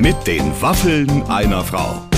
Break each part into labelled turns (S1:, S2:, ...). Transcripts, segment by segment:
S1: Mit den Waffeln einer Frau.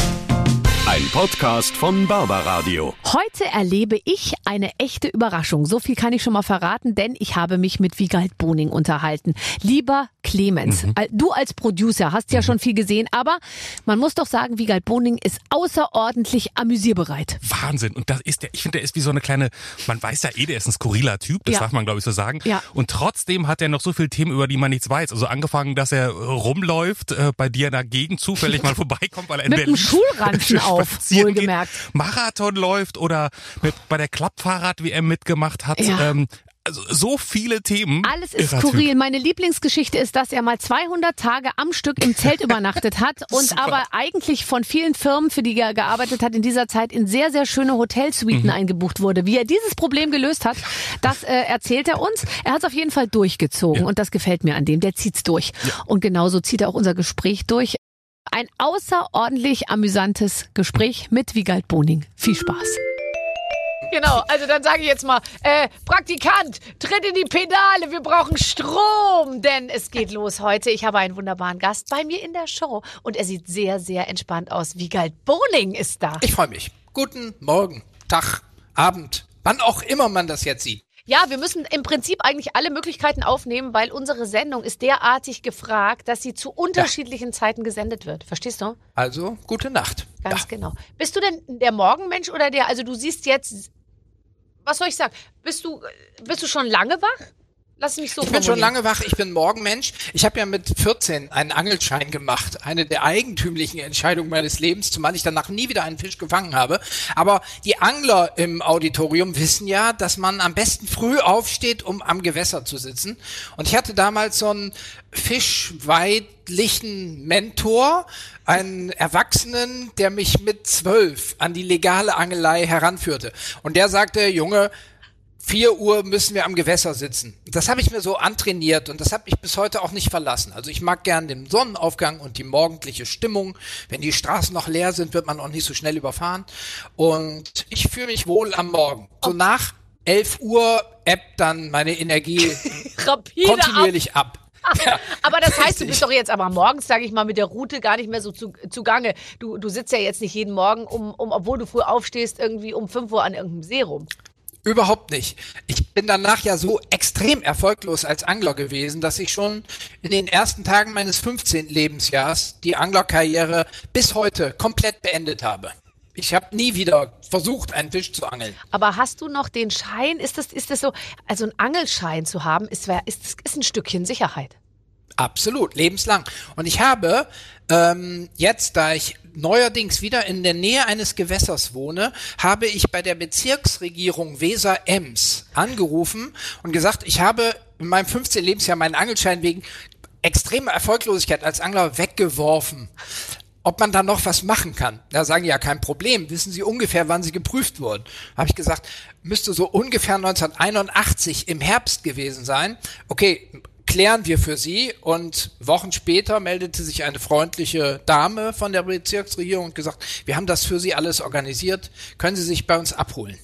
S1: Ein Podcast von Barbaradio.
S2: Heute erlebe ich eine echte Überraschung. So viel kann ich schon mal verraten, denn ich habe mich mit Wiegald Boning unterhalten. Lieber Clemens,
S3: Mhm.
S2: du als Producer hast ja schon viel gesehen, aber man muss doch sagen, Wiegald Boning ist außerordentlich amüsierbereit.
S3: Wahnsinn. Und das ist der, ich finde, der ist wie so eine kleine, man weiß ja eh, der ist ein skurriler Typ, das
S2: Ja.
S3: darf man glaube ich so sagen.
S2: Ja.
S3: Und trotzdem hat er noch so viele Themen, über die man nichts weiß. Also angefangen, dass er rumläuft, äh, bei dir in der Gegend zufällig mal vorbeikommt, weil er in
S2: Mit
S3: Berlin
S2: einem Schulranzen auf,
S3: spazieren geht,
S2: wohlgemerkt.
S3: Marathon läuft oder mit, bei der Klappfahrrad-WM mitgemacht hat.
S2: Ja.
S3: Ähm, also so viele Themen.
S2: Alles ist
S3: Irrer Typ.
S2: skurril. Meine Lieblingsgeschichte ist, dass er mal 200 Tage am Stück im Zelt übernachtet hat und
S3: Super.
S2: aber eigentlich von vielen Firmen, für die er gearbeitet hat, in dieser Zeit in sehr, sehr schöne Hotelsuiten
S3: Mhm.
S2: eingebucht wurde. Wie er dieses Problem gelöst hat, das äh, erzählt er uns. Er hat es auf jeden Fall durchgezogen
S3: Ja.
S2: und das gefällt mir an dem. Der zieht's durch. Und genauso zieht er auch unser Gespräch durch. Ein außerordentlich amüsantes Gespräch mit Wiegald Boning. Viel Spaß. Genau, also dann sage ich jetzt mal, äh, Praktikant, tritt in die Pedale, wir brauchen Strom, denn es geht los heute. Ich habe einen wunderbaren Gast bei mir in der Show und er sieht sehr, sehr entspannt aus. Wiegald Boning ist da.
S4: Ich freue mich. Guten Morgen, Tag, Abend, wann auch immer man das jetzt sieht.
S2: Ja, wir müssen im Prinzip eigentlich alle Möglichkeiten aufnehmen, weil unsere Sendung ist derartig gefragt, dass sie zu unterschiedlichen Zeiten gesendet wird. Verstehst du?
S4: Also, gute Nacht.
S2: Ganz
S4: ja.
S2: genau. Bist du denn der Morgenmensch oder der, also du siehst jetzt, was soll ich sagen? Bist du, bist du schon lange wach? Lass mich so
S4: Ich bin schon lange wach, ich bin Morgenmensch. Ich habe ja mit 14 einen Angelschein gemacht. Eine der eigentümlichen Entscheidungen meines Lebens, zumal ich danach nie wieder einen Fisch gefangen habe. Aber die Angler im Auditorium wissen ja, dass man am besten früh aufsteht, um am Gewässer zu sitzen. Und ich hatte damals so einen fischweidlichen Mentor, einen Erwachsenen, der mich mit zwölf an die legale Angelei heranführte. Und der sagte, Junge, 4 Uhr müssen wir am Gewässer sitzen. Das habe ich mir so antrainiert und das hat mich bis heute auch nicht verlassen. Also ich mag gern den Sonnenaufgang und die morgendliche Stimmung. Wenn die Straßen noch leer sind, wird man auch nicht so schnell überfahren. Und ich fühle mich wohl am Morgen. So nach 11 Uhr ebbt dann meine Energie kontinuierlich ab. Ja,
S2: Aber das heißt, du bist doch jetzt aber morgens, sage ich mal, mit der Route gar nicht mehr so zu, zugange. Du, du sitzt ja jetzt nicht jeden Morgen, um, um, obwohl du früh aufstehst, irgendwie um 5 Uhr an irgendeinem See rum.
S4: Überhaupt nicht. Ich bin danach ja so extrem erfolglos als Angler gewesen, dass ich schon in den ersten Tagen meines 15. Lebensjahrs die Anglerkarriere bis heute komplett beendet habe. Ich habe nie wieder versucht, einen Fisch zu angeln.
S2: Aber hast du noch den Schein? Ist das, ist das so, also ein Angelschein zu haben, ist, ist, ist ein Stückchen Sicherheit.
S4: Absolut, lebenslang. Und ich habe ähm, jetzt, da ich neuerdings wieder in der Nähe eines Gewässers wohne, habe ich bei der Bezirksregierung Weser-Ems angerufen und gesagt, ich habe in meinem 15. Lebensjahr meinen Angelschein wegen extremer Erfolglosigkeit als Angler weggeworfen. Ob man da noch was machen kann? Da sagen ja kein Problem. Wissen Sie ungefähr, wann Sie geprüft wurden? Habe ich gesagt, müsste so ungefähr 1981 im Herbst gewesen sein. Okay, klären wir für Sie. Und Wochen später meldete sich eine freundliche Dame von der Bezirksregierung und gesagt, wir haben das für Sie alles organisiert. Können Sie sich bei uns abholen?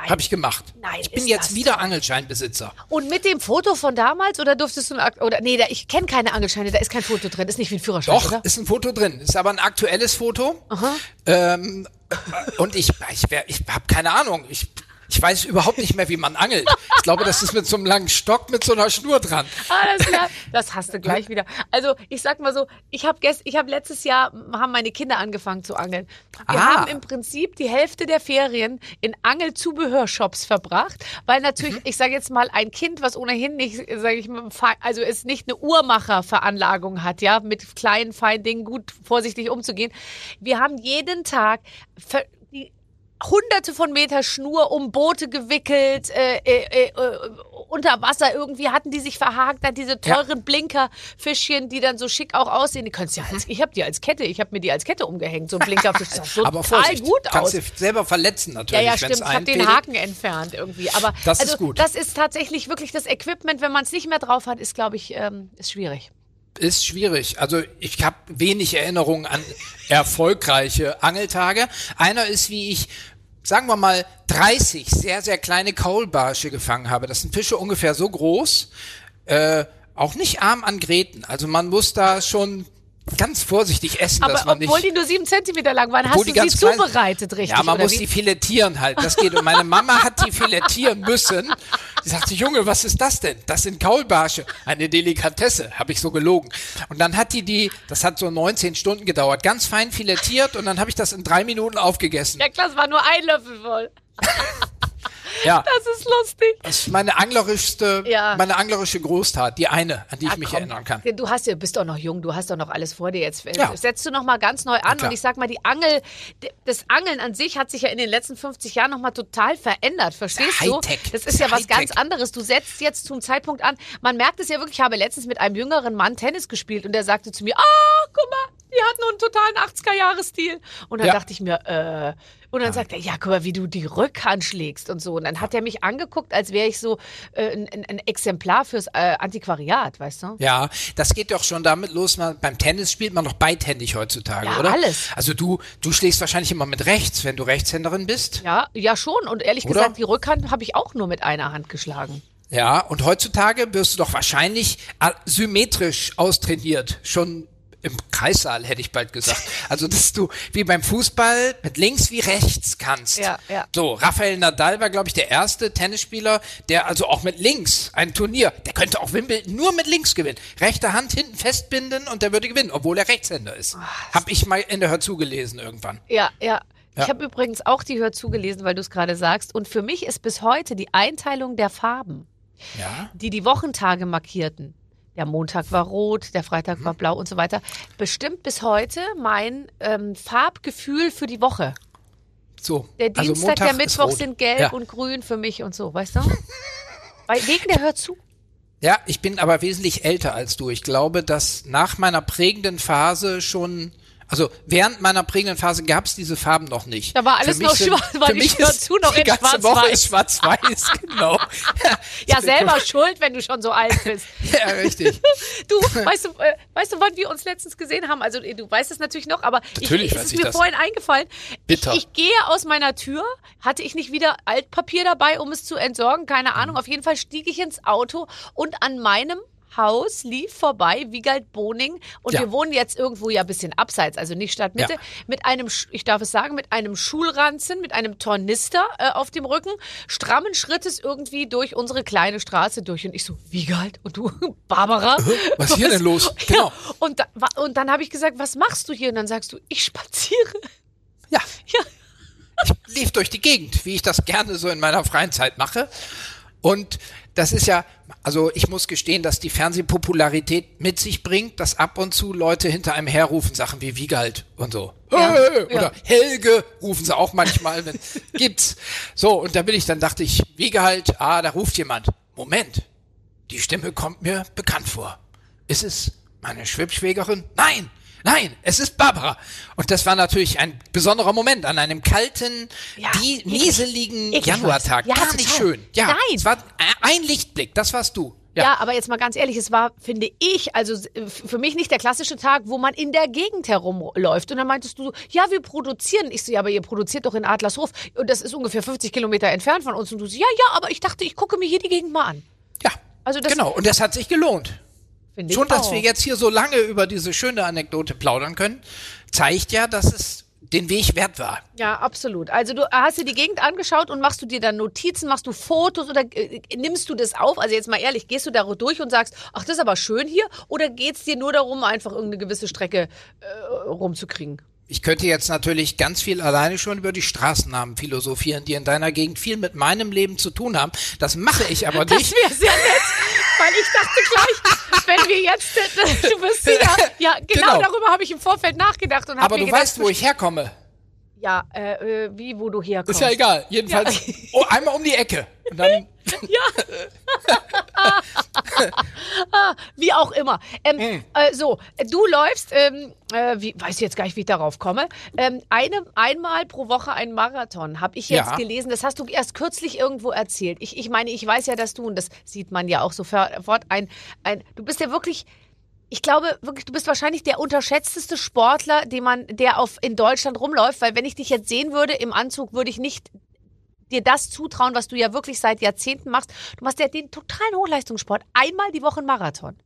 S2: Nein.
S4: Habe ich gemacht.
S2: Nein,
S4: ich bin jetzt wieder Angelscheinbesitzer.
S2: Und mit dem Foto von damals oder durftest du ein, oder nee, da, ich kenne keine Angelscheine, da ist kein Foto drin, ist nicht wie ein Führerschein,
S4: Doch,
S2: oder?
S4: ist ein Foto drin. Ist aber ein aktuelles Foto. Ähm, und ich, ich, ich habe keine Ahnung. Ich, ich weiß überhaupt nicht mehr, wie man angelt. Ich glaube, das ist mit so einem langen Stock mit so einer Schnur dran.
S2: Alles klar. Das hast du gleich wieder. Also ich sag mal so, ich habe gest, ich habe letztes Jahr haben meine Kinder angefangen zu angeln. Wir
S4: Ah.
S2: haben im Prinzip die Hälfte der Ferien in Angelzubehörshops verbracht, weil natürlich, ich sage jetzt mal, ein Kind, was ohnehin nicht, sage ich mal, also es nicht eine Uhrmacherveranlagung hat, ja, mit kleinen feinen Dingen gut vorsichtig umzugehen. Wir haben jeden Tag hunderte von Meter Schnur um Boote gewickelt, äh, äh, äh, unter Wasser irgendwie hatten die sich verhakt, dann diese teuren Blinkerfischchen, die dann so schick auch aussehen. Die könntest ja als, ich habe die als Kette, ich habe mir die als Kette umgehängt, so ein Blinkerfisch. Das sah total
S4: Vorsicht,
S2: gut aus.
S4: kannst du selber verletzen
S2: Ja,
S4: natürlich,
S2: ja,
S4: wenn's
S2: stimmt. Ich habe den. Haken entfernt irgendwie. Aber
S4: Das ist
S2: also,
S4: gut.
S2: das ist tatsächlich wirklich das Equipment, wenn man es nicht mehr drauf hat, ist, glaube ich, ähm, ist schwierig.
S4: Ist schwierig. Also ich habe wenig Erinnerungen an erfolgreiche Angeltage. Einer ist, wie ich, sagen wir mal, 30 sehr, sehr kleine Kaulbarsche gefangen habe. Das sind Fische ungefähr so groß, äh, auch nicht arm an Gräten. Also man muss da schon ganz vorsichtig essen,
S2: Aber
S4: dass man
S2: obwohl
S4: nicht.
S2: die nur sieben Zentimeter lang waren, hast du
S4: die
S2: sie zubereitet, richtig?
S4: Ja, man muss
S2: wie?
S4: die filetieren halt. Das geht. Und meine Mama hat die filetieren müssen. Sie sagte, Junge, was ist das denn? Das sind Kaulbarsche. Eine Delikatesse, habe ich so gelogen. Und dann hat die die, das hat so 19 Stunden gedauert, ganz fein filetiert und dann habe ich das in drei Minuten aufgegessen.
S2: Ja klar, es war nur ein Löffel voll.
S4: Ja,
S2: Das ist lustig.
S4: das ist meine anglerischste,
S2: Ja.
S4: meine anglerische Großtat, die eine, an die ich
S2: Ja,
S4: mich
S2: komm.
S4: erinnern kann.
S2: Du hast ja, bist doch noch jung, du hast doch noch alles vor dir jetzt.
S4: Ja.
S2: Setzt du noch mal ganz neu an und ich sag mal, die Angel, das Angeln an sich hat sich ja in den letzten 50 Jahren noch mal total verändert, verstehst du? Das ist ja was ganz anderes. Du setzt jetzt zum Zeitpunkt an, man merkt es ja wirklich, ich habe letztens mit einem jüngeren Mann Tennis gespielt und der sagte zu mir, ah, guck mal, die hat nur einen totalen 80er-Jahres-Stil. Und dann
S4: Ja.
S2: dachte ich mir, äh, und dann sagt er, ja, guck mal, wie du die Rückhand schlägst und so. Und dann hat er mich angeguckt, als wäre ich so äh, ein, ein, ein Exemplar fürs äh, Antiquariat, weißt du?
S4: Ja, das geht doch schon damit los. Man, beim Tennis spielt man doch beidhändig heutzutage,
S2: Ja,
S4: oder?
S2: alles.
S4: Also du, du schlägst wahrscheinlich immer mit rechts, wenn du Rechtshänderin bist.
S2: Ja, ja schon. Und ehrlich
S4: Oder?
S2: gesagt, die Rückhand habe ich auch nur mit einer Hand geschlagen.
S4: Ja, und heutzutage wirst du doch wahrscheinlich symmetrisch austrainiert. Schon im Kreissaal, hätte ich bald gesagt. Also, dass du wie beim Fußball mit links wie rechts kannst.
S2: Ja, ja.
S4: So, Rafael Nadal war, glaube ich, der erste Tennisspieler, der also auch mit links ein Turnier, der könnte auch Wimbledon nur mit links gewinnen. Rechte Hand hinten festbinden und der würde gewinnen, obwohl er Rechtshänder ist. Hab ich mal in der Hörzu gelesen irgendwann.
S2: Ja, ja.
S4: Ja.
S2: Ich habe übrigens auch die Hör zugelesen, weil du es gerade sagst. Und für mich ist bis heute die Einteilung der Farben,
S4: Ja.
S2: die die Wochentage markierten. Der Montag war rot, der Freitag
S4: Mhm.
S2: war blau und so weiter. Bestimmt bis heute mein ähm, Farbgefühl für die Woche.
S4: So.
S2: Der
S4: also
S2: Dienstag,
S4: Montag
S2: der Mittwoch sind gelb
S4: ja.
S2: und grün für mich und so, weißt du? Weil wegen der Hör zu.
S4: Ja, ich bin aber wesentlich älter als du. Ich glaube, dass nach meiner prägenden Phase schon, also während meiner prägenden Phase gab es diese Farben noch nicht.
S2: Da war alles noch
S4: sind-
S2: schwarz- war
S4: für
S2: die
S4: mich ist
S2: zu noch
S4: die ganze Woche
S2: schwarz-weiß.
S4: ist schwarz-weiß, genau.
S2: Ja, selber schuld, wenn du schon so alt bist.
S4: Ja, richtig.
S2: Du, weißt du, äh, weißt du, wann wir uns letztens gesehen haben? Also, du weißt es natürlich noch, aber
S4: Natürlich
S2: ich, es ist
S4: ich
S2: mir
S4: das.
S2: vorhin eingefallen.
S4: Bitter.
S2: Ich, ich gehe aus meiner Tür, hatte ich nicht wieder Altpapier dabei, um es zu entsorgen? Keine
S4: Mhm.
S2: Ahnung. Auf jeden Fall stieg ich ins Auto und an meinem Haus lief vorbei Wiegald Boning und
S4: Ja.
S2: wir wohnen jetzt irgendwo ja ein bisschen abseits, also nicht Stadtmitte,
S4: Ja.
S2: mit einem, ich darf es sagen, mit einem Schulranzen, mit einem Tornister äh, auf dem Rücken, strammen Schrittes irgendwie durch unsere kleine Straße durch und ich so, Wiegald und du, Barbara.
S4: Was ist hier denn los? Genau.
S2: Ja, und, da, und dann habe ich gesagt, was machst du hier? Und dann sagst du, ich spaziere.
S4: Ja.
S2: Ja.
S4: Ich lief durch die Gegend, wie ich das gerne so in meiner freien Zeit mache. Und das ist ja, also ich muss gestehen, dass die Fernsehpopularität mit sich bringt, dass ab und zu Leute hinter einem herrufen, Sachen wie Wiegald und so.
S2: Ja,
S4: Hey,
S2: ja.
S4: Oder Helge rufen sie auch manchmal, wenn gibt's. So, und da bin ich, dann dachte ich, Wiegald, ah, da ruft jemand. Moment, die Stimme kommt mir bekannt vor. Ist es meine Schwibschwägerin? Nein, nein, es ist Barbara. Und das war natürlich ein besonderer Moment an einem kalten,
S2: Ja,
S4: die nieseligen
S2: Eklig
S4: Januartag.
S2: war's. Ja,
S4: Gar nicht
S2: total.
S4: schön. Ja,
S2: Nein.
S4: es war ein Lichtblick, das warst du.
S2: Ja. aber jetzt mal ganz ehrlich, es war, finde ich, also äh, für mich nicht der klassische Tag, wo man in der Gegend herumläuft. Und dann meintest du so, ja, wir produzieren. Ich so, ja, aber ihr produziert doch in Adlershof. Und das ist ungefähr 50 Kilometer entfernt von uns. Und du so, ja, ja, aber ich dachte, ich gucke mir hier die Gegend mal an.
S4: Ja,
S2: Also das-
S4: genau. Und das hat sich gelohnt.
S2: Finde
S4: Schon, dass wir jetzt hier so lange über diese schöne Anekdote plaudern können, zeigt ja, dass es den Weg wert war.
S2: Ja, absolut. Also du hast dir die Gegend angeschaut und machst du dir dann Notizen, machst du Fotos oder äh, nimmst du das auf? Also jetzt mal ehrlich, gehst du da durch und sagst, ach, das ist aber schön hier? Oder geht's dir nur darum, einfach irgendeine gewisse Strecke äh, rumzukriegen?
S4: Ich könnte jetzt natürlich ganz viel alleine schon über die Straßennamen philosophieren, die in deiner Gegend viel mit meinem Leben zu tun haben. Das mache ich aber
S2: Das
S4: nicht.
S2: wäre sehr nett, weil ich dachte gleich, wenn wir jetzt, äh, du bist wieder, ja, genau,
S4: Genau.
S2: darüber habe ich im Vorfeld nachgedacht und habe
S4: Aber du
S2: gedacht,
S4: weißt, wo ich herkomme.
S2: Ja, äh, äh, wie, wo du herkommst.
S4: Ist ja egal. Jedenfalls oh, einmal um die Ecke. Und dann,
S2: Wie auch immer. Ähm,
S4: Hm.
S2: äh, so, du läufst, ähm, äh, wie, weiß jetzt gar nicht, wie ich darauf komme, ähm, eine, einmal pro Woche ein Marathon, habe ich jetzt
S4: Ja.
S2: gelesen. Das hast du erst kürzlich irgendwo erzählt. Ich, ich meine, ich weiß ja, dass du, und das sieht man ja auch sofort, ein, ein, du bist ja wirklich, ich glaube wirklich, du bist wahrscheinlich der unterschätzteste Sportler, den man, der auf, in Deutschland rumläuft, weil wenn ich dich jetzt sehen würde im Anzug, würde ich nicht dir das zutrauen, was du ja wirklich seit Jahrzehnten machst. Du machst ja den totalen Hochleistungssport. Einmal die Woche Marathon.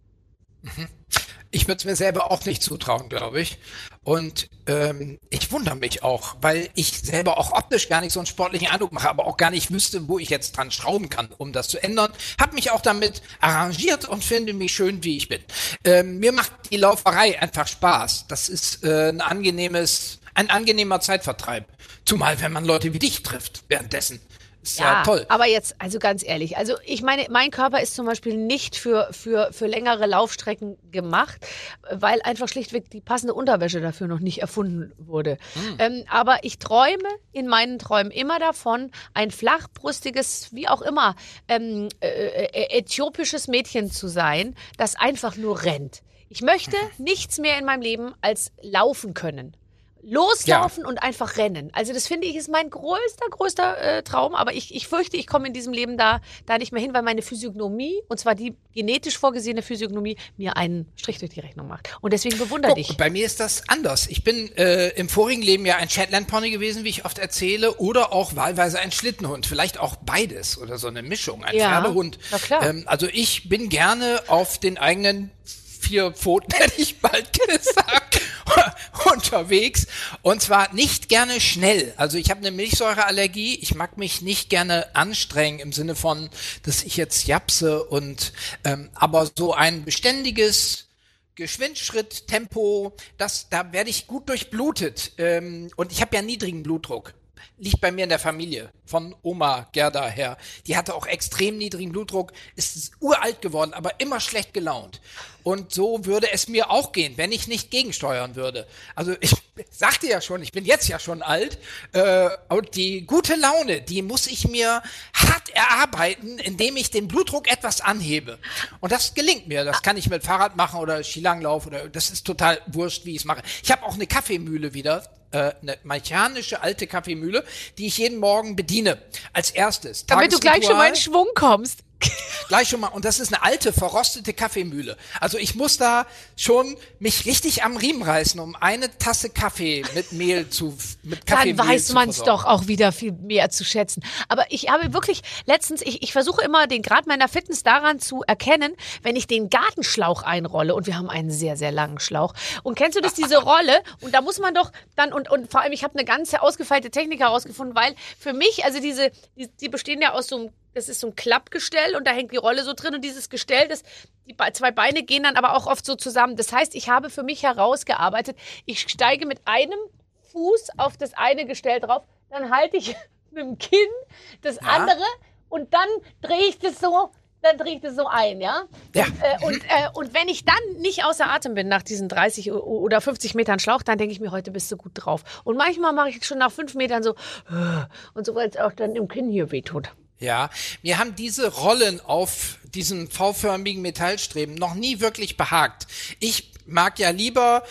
S4: Ich würde es mir selber auch nicht zutrauen, glaube ich. Und ähm, ich wundere mich auch, weil ich selber auch optisch gar nicht so einen sportlichen Eindruck mache, aber auch gar nicht wüsste, wo ich jetzt dran schrauben kann, um das zu ändern. Hab mich auch damit arrangiert und finde mich schön, wie ich bin. Ähm, mir macht die Lauferei einfach Spaß. Das ist äh, ein angenehmes, ein angenehmer Zeitvertreib. Zumal, wenn man Leute wie dich trifft währenddessen. Ist ja, ja, toll.
S2: Aber jetzt, also ganz ehrlich, also ich meine, mein Körper ist zum Beispiel nicht für, für, für längere Laufstrecken gemacht, weil einfach schlichtweg die passende Unterwäsche dafür noch nicht erfunden wurde. Hm. Ähm, aber ich träume in meinen Träumen immer davon, ein flachbrustiges, wie auch immer, ähm, äh, äh, äthiopisches Mädchen zu sein, das einfach nur rennt. Ich möchte nichts mehr in meinem Leben als laufen können. Loslaufen ja. und einfach rennen. Also das finde ich ist mein größter, größter äh, Traum. Aber ich, ich fürchte, ich komme in diesem Leben da, da nicht mehr hin, weil meine Physiognomie, und zwar die genetisch vorgesehene Physiognomie, mir einen Strich durch die Rechnung macht. Und deswegen bewundere dich.
S4: Bei mir ist das anders. Ich bin äh, im vorigen Leben ja ein Shetland Pony gewesen, wie ich oft erzähle, oder auch wahlweise ein Schlittenhund. Vielleicht auch beides oder so eine Mischung, ein ja, Pferdehund. Na klar. Ähm, also ich bin gerne auf den eigenen vier Pfoten, hätte ich bald gesagt, unterwegs. Und zwar nicht gerne schnell. Also ich habe eine Milchsäureallergie. Ich mag mich nicht gerne anstrengen im Sinne von, dass ich jetzt japse und ähm, aber so ein beständiges Geschwindschritt, Tempo, das, da werde ich gut durchblutet. Ähm, und ich habe ja niedrigen Blutdruck liegt bei mir in der Familie, von Oma Gerda her. Die hatte auch extrem niedrigen Blutdruck, ist uralt geworden, aber immer schlecht gelaunt. Und so würde es mir auch gehen, wenn ich nicht gegensteuern würde. Also ich sagte ja schon, ich bin jetzt ja schon alt. Äh, und die gute Laune, die muss ich mir hart erarbeiten, indem ich den Blutdruck etwas anhebe. Und das gelingt mir. Das kann ich mit Fahrrad machen oder Skilanglauf oder das ist total wurscht, wie ich es mache. Ich habe auch eine Kaffeemühle wieder äh, eine mechanische alte Kaffeemühle, die ich jeden Morgen bediene. Als erstes.
S2: Damit du gleich schon mal in Schwung kommst.
S4: Gleich schon mal. Und das ist eine alte, verrostete Kaffeemühle. Also ich muss da schon mich richtig am Riemen reißen, um eine Tasse Kaffee mit Mehl zu, mit Kaffee
S2: Dann weiß man es doch auch wieder viel mehr zu schätzen. Aber ich habe wirklich letztens, ich, ich versuche immer den Grad meiner Fitness daran zu erkennen, wenn ich den Gartenschlauch einrolle. Und wir haben einen sehr, sehr langen Schlauch. Und kennst du das, diese Rolle? Und da muss man doch dann, und, und vor allem, ich habe eine ganze ausgefeilte Technik herausgefunden, weil für mich, also diese, die, die bestehen ja aus so einem das ist so ein Klappgestell und da hängt die Rolle so drin und dieses Gestell, das, die zwei Beine gehen dann aber auch oft so zusammen. Das heißt, ich habe für mich herausgearbeitet, ich steige mit einem Fuß auf das eine Gestell drauf, dann halte ich mit dem Kinn das ja. andere und dann drehe ich das so dann drehe ich das so ein, ja?
S4: Ja.
S2: Und, äh, und, äh, und, wenn ich dann nicht außer Atem bin nach diesen 30 oder 50 Metern Schlauch, dann denke ich mir, heute bist du gut drauf. Und manchmal mache ich schon nach fünf Metern so und so, weil es auch dann im Kinn hier wehtut.
S4: Ja, mir haben diese Rollen auf diesem V-förmigen Metallstreben noch nie wirklich behagt. Ich mag ja lieber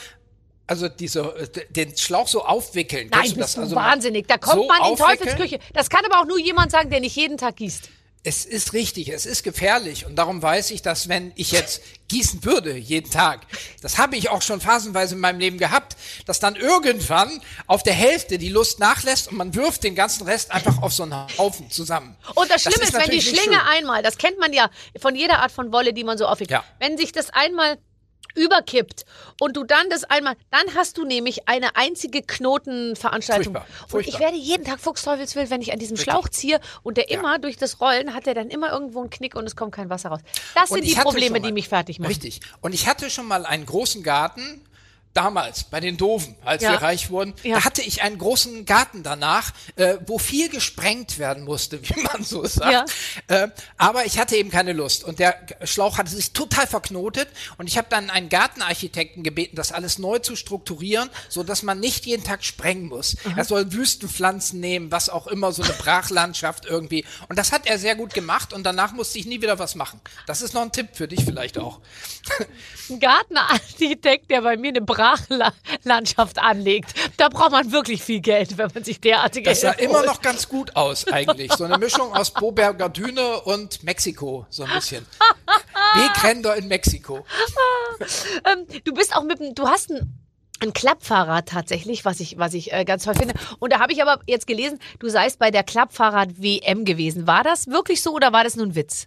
S4: also diese, den Schlauch so aufwickeln.
S2: Nein, bist das? du also wahnsinnig. Da kommt so man in Teufelsküche. Das kann aber auch nur jemand sagen, der nicht jeden Tag gießt.
S4: Es ist richtig, es ist gefährlich und darum weiß ich, dass wenn ich jetzt gießen würde jeden Tag, das habe ich auch schon phasenweise in meinem Leben gehabt, dass dann irgendwann auf der Hälfte die Lust nachlässt und man wirft den ganzen Rest einfach auf so einen Haufen zusammen.
S2: Und das Schlimme das ist, ist wenn die Schlinge einmal, das kennt man ja von jeder Art von Wolle, die man so aufhängt, ja. wenn sich das einmal überkippt und du dann das einmal, dann hast du nämlich eine einzige Knotenveranstaltung. Furchtbar, furchtbar. Und ich werde jeden Tag Fuchsteufelswild, wenn ich an diesem Richtig. Schlauch ziehe und der ja. immer durch das Rollen hat der dann immer irgendwo einen Knick und es kommt kein Wasser raus. Das und sind die Probleme, mal, die mich fertig machen.
S4: Richtig. Und ich hatte schon mal einen großen Garten damals bei den Doofen, als ja. wir reich wurden, ja. da hatte ich einen großen Garten danach, äh, wo viel gesprengt werden musste, wie man so sagt. Ja. Äh, aber ich hatte eben keine Lust und der Schlauch hatte sich total verknotet und ich habe dann einen Gartenarchitekten gebeten, das alles neu zu strukturieren, so dass man nicht jeden Tag sprengen muss. Mhm. Er soll Wüstenpflanzen nehmen, was auch immer, so eine Brachlandschaft irgendwie. Und das hat er sehr gut gemacht und danach musste ich nie wieder was machen. Das ist noch ein Tipp für dich vielleicht auch.
S2: Ein Gartenarchitekt, der bei mir eine Brach Brachlandschaft anlegt. Da braucht man wirklich viel Geld, wenn man sich derartige
S4: Das sah immer noch ganz gut aus eigentlich. So eine Mischung aus Boberger Düne und Mexiko, so ein bisschen. Wegränder in Mexiko.
S2: ähm, du bist auch mit dem, du hast ein ein Klappfahrrad tatsächlich, was ich, was ich äh, ganz toll finde. Und da habe ich aber jetzt gelesen, du seist bei der Klappfahrrad-WM gewesen. War das wirklich so oder war das nur ein Witz?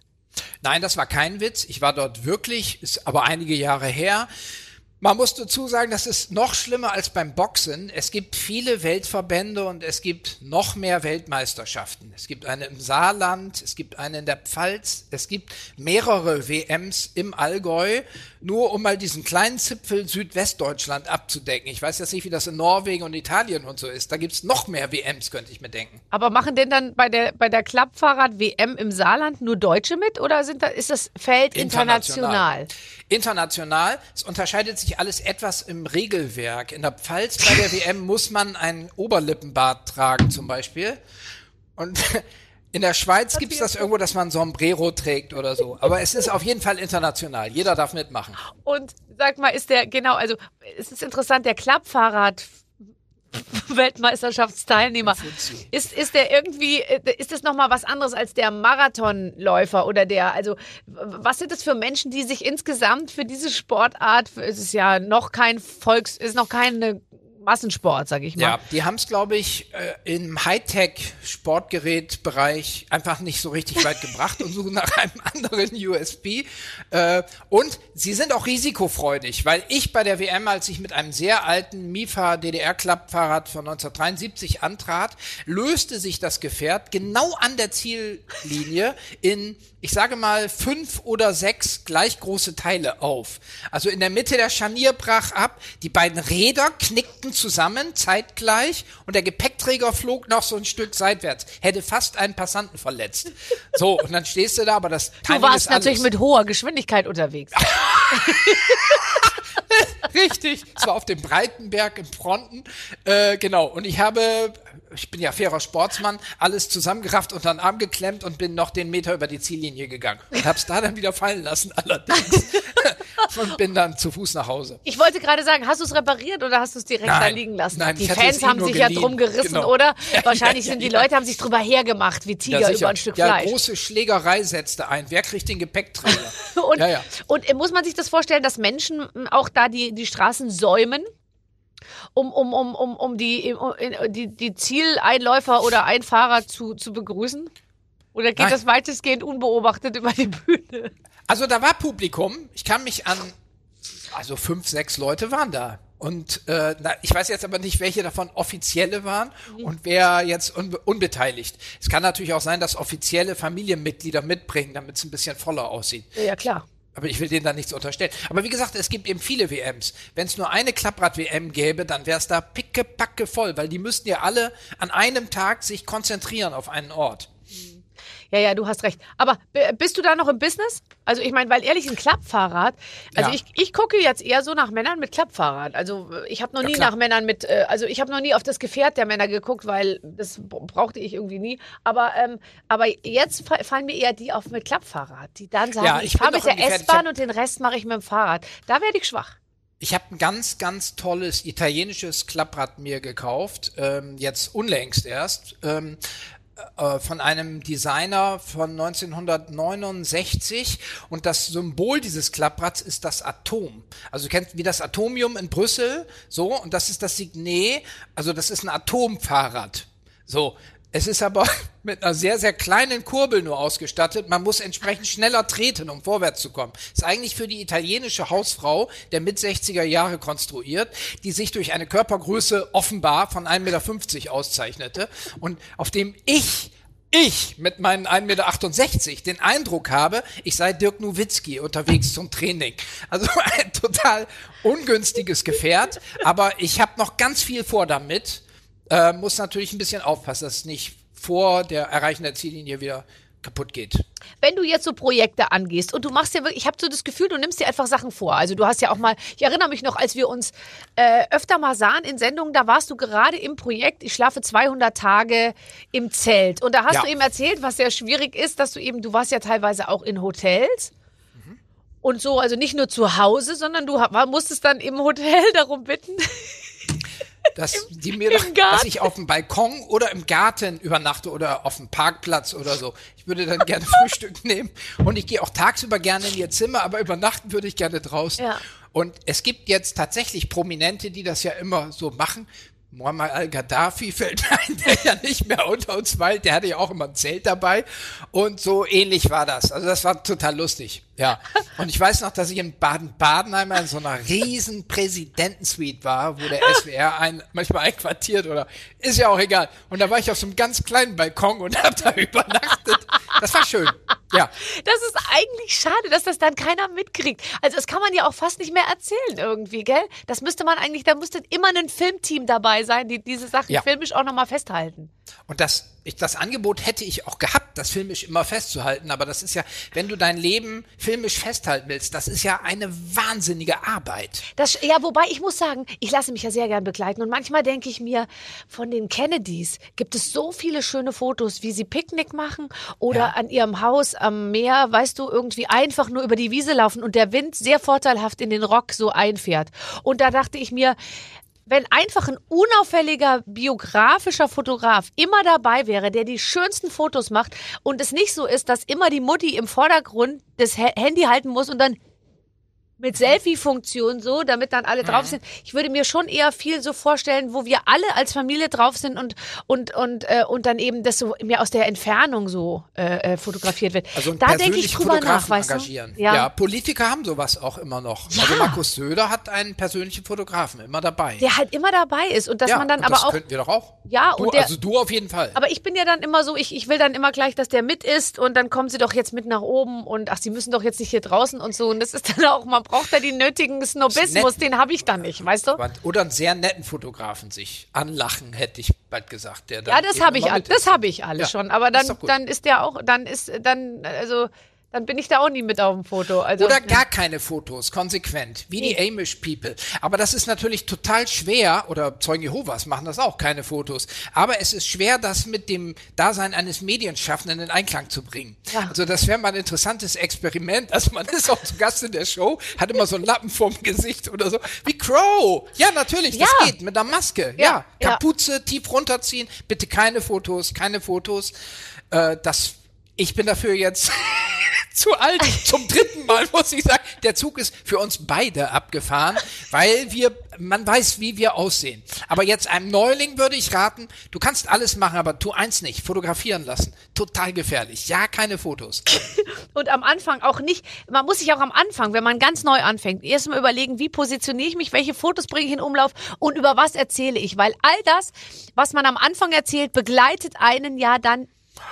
S4: Nein, das war kein Witz. Ich war dort wirklich, ist aber einige Jahre her. Man muss dazu sagen, das ist noch schlimmer als beim Boxen. Es gibt viele Weltverbände und es gibt noch mehr Weltmeisterschaften. Es gibt eine im Saarland, es gibt eine in der Pfalz, es gibt mehrere WMs im Allgäu, nur um mal diesen kleinen Zipfel Südwestdeutschland abzudecken. Ich weiß jetzt nicht, wie das in Norwegen und Italien und so ist. Da gibt's noch mehr WMs, könnte ich mir denken.
S2: Aber machen denn dann bei der, bei der Klappfahrrad-WM im Saarland nur Deutsche mit oder sind da, ist das Feld international?
S4: International. Es unterscheidet sich alles etwas im Regelwerk. In der Pfalz bei der WM muss man einen Oberlippenbart tragen zum Beispiel. Und in der Schweiz gibt es das irgendwo, dass man Sombrero trägt oder so. Aber es ist auf jeden Fall international. Jeder darf mitmachen.
S2: Und sag mal, ist der, genau, also es ist interessant, der Klappfahrrad Weltmeisterschaftsteilnehmer. Ist, ist der irgendwie, ist das nochmal was anderes als der Marathonläufer oder der, also was sind das für Menschen, die sich insgesamt für diese Sportart, es ist ja noch kein Volks, ist noch keine Massensport, sag ich mal. Ja,
S4: die haben es, glaube ich, äh, im Hightech-Sportgerät-Bereich einfach nicht so richtig weit gebracht und suchen nach einem anderen USB. Äh, und sie sind auch risikofreudig, weil ich bei der WM, als ich mit einem sehr alten Mifa DDR-Klappfahrrad von 1973 antrat, löste sich das Gefährt genau an der Ziellinie in ich sage mal, fünf oder sechs gleich große Teile auf. Also in der Mitte der Scharnier brach ab, die beiden Räder knickten zusammen, zeitgleich, und der Gepäckträger flog noch so ein Stück seitwärts, hätte fast einen Passanten verletzt. So, und dann stehst du da, aber das
S2: Timing Du warst natürlich mit hoher Geschwindigkeit unterwegs.
S4: Richtig, es war auf dem Breitenberg in Fronten. Äh, genau, und ich habe ich bin ja fairer Sportsmann, alles zusammengerafft unter den Arm geklemmt und bin noch den Meter über die Ziellinie gegangen. Und hab's da dann wieder fallen lassen, allerdings. und bin dann zu Fuß nach Hause.
S2: Ich wollte gerade sagen, hast du es repariert oder hast du es direkt nein, da liegen lassen?
S4: Nein,
S2: die Fans haben sich geliehen. ja drum gerissen, genau. oder? Wahrscheinlich sind die Leute, haben sich drüber hergemacht, wie Tiger ja, über ein Stück
S4: ja,
S2: Fleisch.
S4: Ja, große Schlägerei setzte ein. Wer kriegt den Gepäckträger?
S2: und, ja, ja. und muss man sich das vorstellen, dass Menschen auch da die, die Straßen säumen? Um, um, um, um, um die, um, die, die Zieleinläufer oder Einfahrer zu, zu begrüßen? Oder geht Nein. das weitestgehend unbeobachtet über die Bühne?
S4: Also da war Publikum. Ich kann mich an, also fünf, sechs Leute waren da. Und äh, na, ich weiß jetzt aber nicht, welche davon offizielle waren mhm. und wer jetzt unbe unbeteiligt. Es kann natürlich auch sein, dass offizielle Familienmitglieder mitbringen, damit es ein bisschen voller aussieht.
S2: Ja, klar.
S4: Aber ich will denen da nichts unterstellen. Aber wie gesagt, es gibt eben viele WMs. Wenn es nur eine Klapprad-WM gäbe, dann wäre es da pickepacke voll, weil die müssten ja alle an einem Tag sich konzentrieren auf einen Ort.
S2: Ja, ja, du hast recht. Aber bist du da noch im Business? Also ich meine, weil ehrlich ein Klappfahrrad, also ja. ich, ich gucke jetzt eher so nach Männern mit Klappfahrrad. Also ich habe noch nie klar. nach Männern mit, äh, also ich habe noch nie auf das Gefährt der Männer geguckt, weil das brauchte ich irgendwie nie. Aber, ähm, aber jetzt fallen mir eher die auf mit Klappfahrrad, die dann sagen, ja, ich, ich fahre mit der S-Bahn und den Rest mache ich mit dem Fahrrad. Da werde ich schwach.
S4: Ich habe ein ganz, ganz tolles italienisches Klapprad mir gekauft, ähm, jetzt unlängst erst. Ähm, äh, von einem Designer von 1969 und das Symbol dieses Klapprads ist das Atom. Also kennt wie das Atomium in Brüssel, so und das ist das Signet, also das ist ein Atomfahrrad. So, es ist aber mit einer sehr, sehr kleinen Kurbel nur ausgestattet. Man muss entsprechend schneller treten, um vorwärts zu kommen. Ist eigentlich für die italienische Hausfrau der mit 60er Jahre konstruiert, die sich durch eine Körpergröße offenbar von 1,50 Meter auszeichnete und auf dem ich ich mit meinen 1,68 Meter den Eindruck habe, ich sei Dirk Nowitzki unterwegs zum Training. Also ein total ungünstiges Gefährt, aber ich habe noch ganz viel vor damit äh, muss natürlich ein bisschen aufpassen, dass es nicht vor der Erreichen der Ziellinie wieder kaputt geht.
S2: Wenn du jetzt so Projekte angehst und du machst ja wirklich, ich habe so das Gefühl, du nimmst dir einfach Sachen vor. Also du hast ja auch mal, ich erinnere mich noch, als wir uns äh, öfter mal sahen in Sendungen, da warst du gerade im Projekt, ich schlafe 200 Tage im Zelt. Und da hast ja. du eben erzählt, was sehr schwierig ist, dass du eben, du warst ja teilweise auch in Hotels. Mhm. Und so, also nicht nur zu Hause, sondern du musstest dann im Hotel darum bitten,
S4: dass Im, die mir doch, dass ich auf dem Balkon oder im Garten übernachte oder auf dem Parkplatz oder so. Ich würde dann gerne Frühstück nehmen und ich gehe auch tagsüber gerne in ihr Zimmer, aber übernachten würde ich gerne draußen. Ja. Und es gibt jetzt tatsächlich Prominente, die das ja immer so machen. Muammar al-Gaddafi fällt ein, der ja nicht mehr unter uns weilt, der hatte ja auch immer ein Zelt dabei und so ähnlich war das. Also das war total lustig, ja. Und ich weiß noch, dass ich in Baden-Baden einmal in so einer riesen Präsidentensuite war, wo der SWR ein, manchmal einquartiert oder ist ja auch egal. Und da war ich auf so einem ganz kleinen Balkon und habe da übernachtet. Das war schön. Ja.
S2: Das ist eigentlich schade, dass das dann keiner mitkriegt. Also das kann man ja auch fast nicht mehr erzählen irgendwie, gell? Das müsste man eigentlich, da müsste immer ein Filmteam dabei sein, die diese Sachen
S4: Ja.
S2: filmisch auch nochmal festhalten.
S4: Und das, ich, das Angebot hätte ich auch gehabt, das filmisch immer festzuhalten. Aber das ist ja, wenn du dein Leben filmisch festhalten willst, das ist ja eine wahnsinnige Arbeit.
S2: Das, ja, wobei ich muss sagen, ich lasse mich ja sehr gern begleiten und manchmal denke ich mir, von den Kennedys gibt es so viele schöne Fotos, wie sie Picknick machen oder
S4: Ja.
S2: an ihrem Haus am Meer, weißt du, irgendwie einfach nur über die Wiese laufen und der Wind sehr vorteilhaft in den Rock so einfährt. Und da dachte ich mir, wenn einfach ein unauffälliger biografischer Fotograf immer dabei wäre, der die schönsten Fotos macht und es nicht so ist, dass immer die Mutti im Vordergrund das Ha- Handy halten muss und dann mit Selfie-Funktion so, damit dann alle drauf sind. Ich würde mir schon eher viel so vorstellen, wo wir alle als Familie drauf sind und und und äh, und dann eben das so mir aus der Entfernung so äh, äh, fotografiert wird.
S4: Also
S2: da denke ich drüber nach, weißt
S4: engagieren.
S2: du? Ja.
S4: Politiker haben sowas auch immer noch.
S2: Ja.
S4: Also Markus Söder hat einen persönlichen Fotografen immer dabei.
S2: Der halt immer dabei ist und dass
S4: ja,
S2: man dann aber
S4: das
S2: auch
S4: könnten wir doch auch.
S2: Ja,
S4: du,
S2: und der-
S4: also du auf jeden Fall.
S2: Aber ich bin ja dann immer so, ich, ich will dann immer gleich, dass der mit ist und dann kommen sie doch jetzt mit nach oben und ach, sie müssen doch jetzt nicht hier draußen und so. Und das ist dann auch, man braucht da den nötigen Snobismus, den habe ich dann nicht, weißt du?
S4: Oder einen sehr netten Fotografen sich anlachen, hätte ich bald gesagt. Der
S2: Ja, das habe ich, all- das
S4: ist.
S2: habe ich alles
S4: Ja,
S2: schon. Aber
S4: ist
S2: dann,
S4: gut.
S2: dann ist der auch, dann ist, dann, also, dann bin ich da auch nie mit auf dem Foto. Also,
S4: Oder gar keine Fotos, konsequent, wie die Amish People. Aber das ist natürlich total schwer, oder Zeugen Jehovas machen das auch, keine Fotos. Aber es ist schwer, das mit dem Dasein eines Medienschaffenden in Einklang zu bringen.
S2: Ja.
S4: Also das wäre mal ein interessantes Experiment. Also man ist auch zu Gast in der Show, hat immer so einen Lappen vorm Gesicht oder so. Wie Crow. Ja, natürlich, das
S2: Ja.
S4: geht, mit einer Maske.
S2: Ja,
S4: Ja,
S2: ja.
S4: Kapuze tief runterziehen, bitte keine Fotos, keine Fotos. Äh, das, ich bin dafür jetzt zu alt. Zum dritten Mal muss ich sagen, der Zug ist für uns beide abgefahren, weil wir, man weiß, wie wir aussehen. Aber jetzt einem Neuling würde ich raten, du kannst alles machen, aber tu eins nicht, fotografieren lassen. Total gefährlich. Ja, keine Fotos.
S2: und am Anfang auch nicht, man muss sich auch am Anfang, wenn man ganz neu anfängt, erstmal überlegen, wie positioniere ich mich, welche Fotos bringe ich in Umlauf und über was erzähle ich. Weil all das, was man am Anfang erzählt, begleitet einen ja dann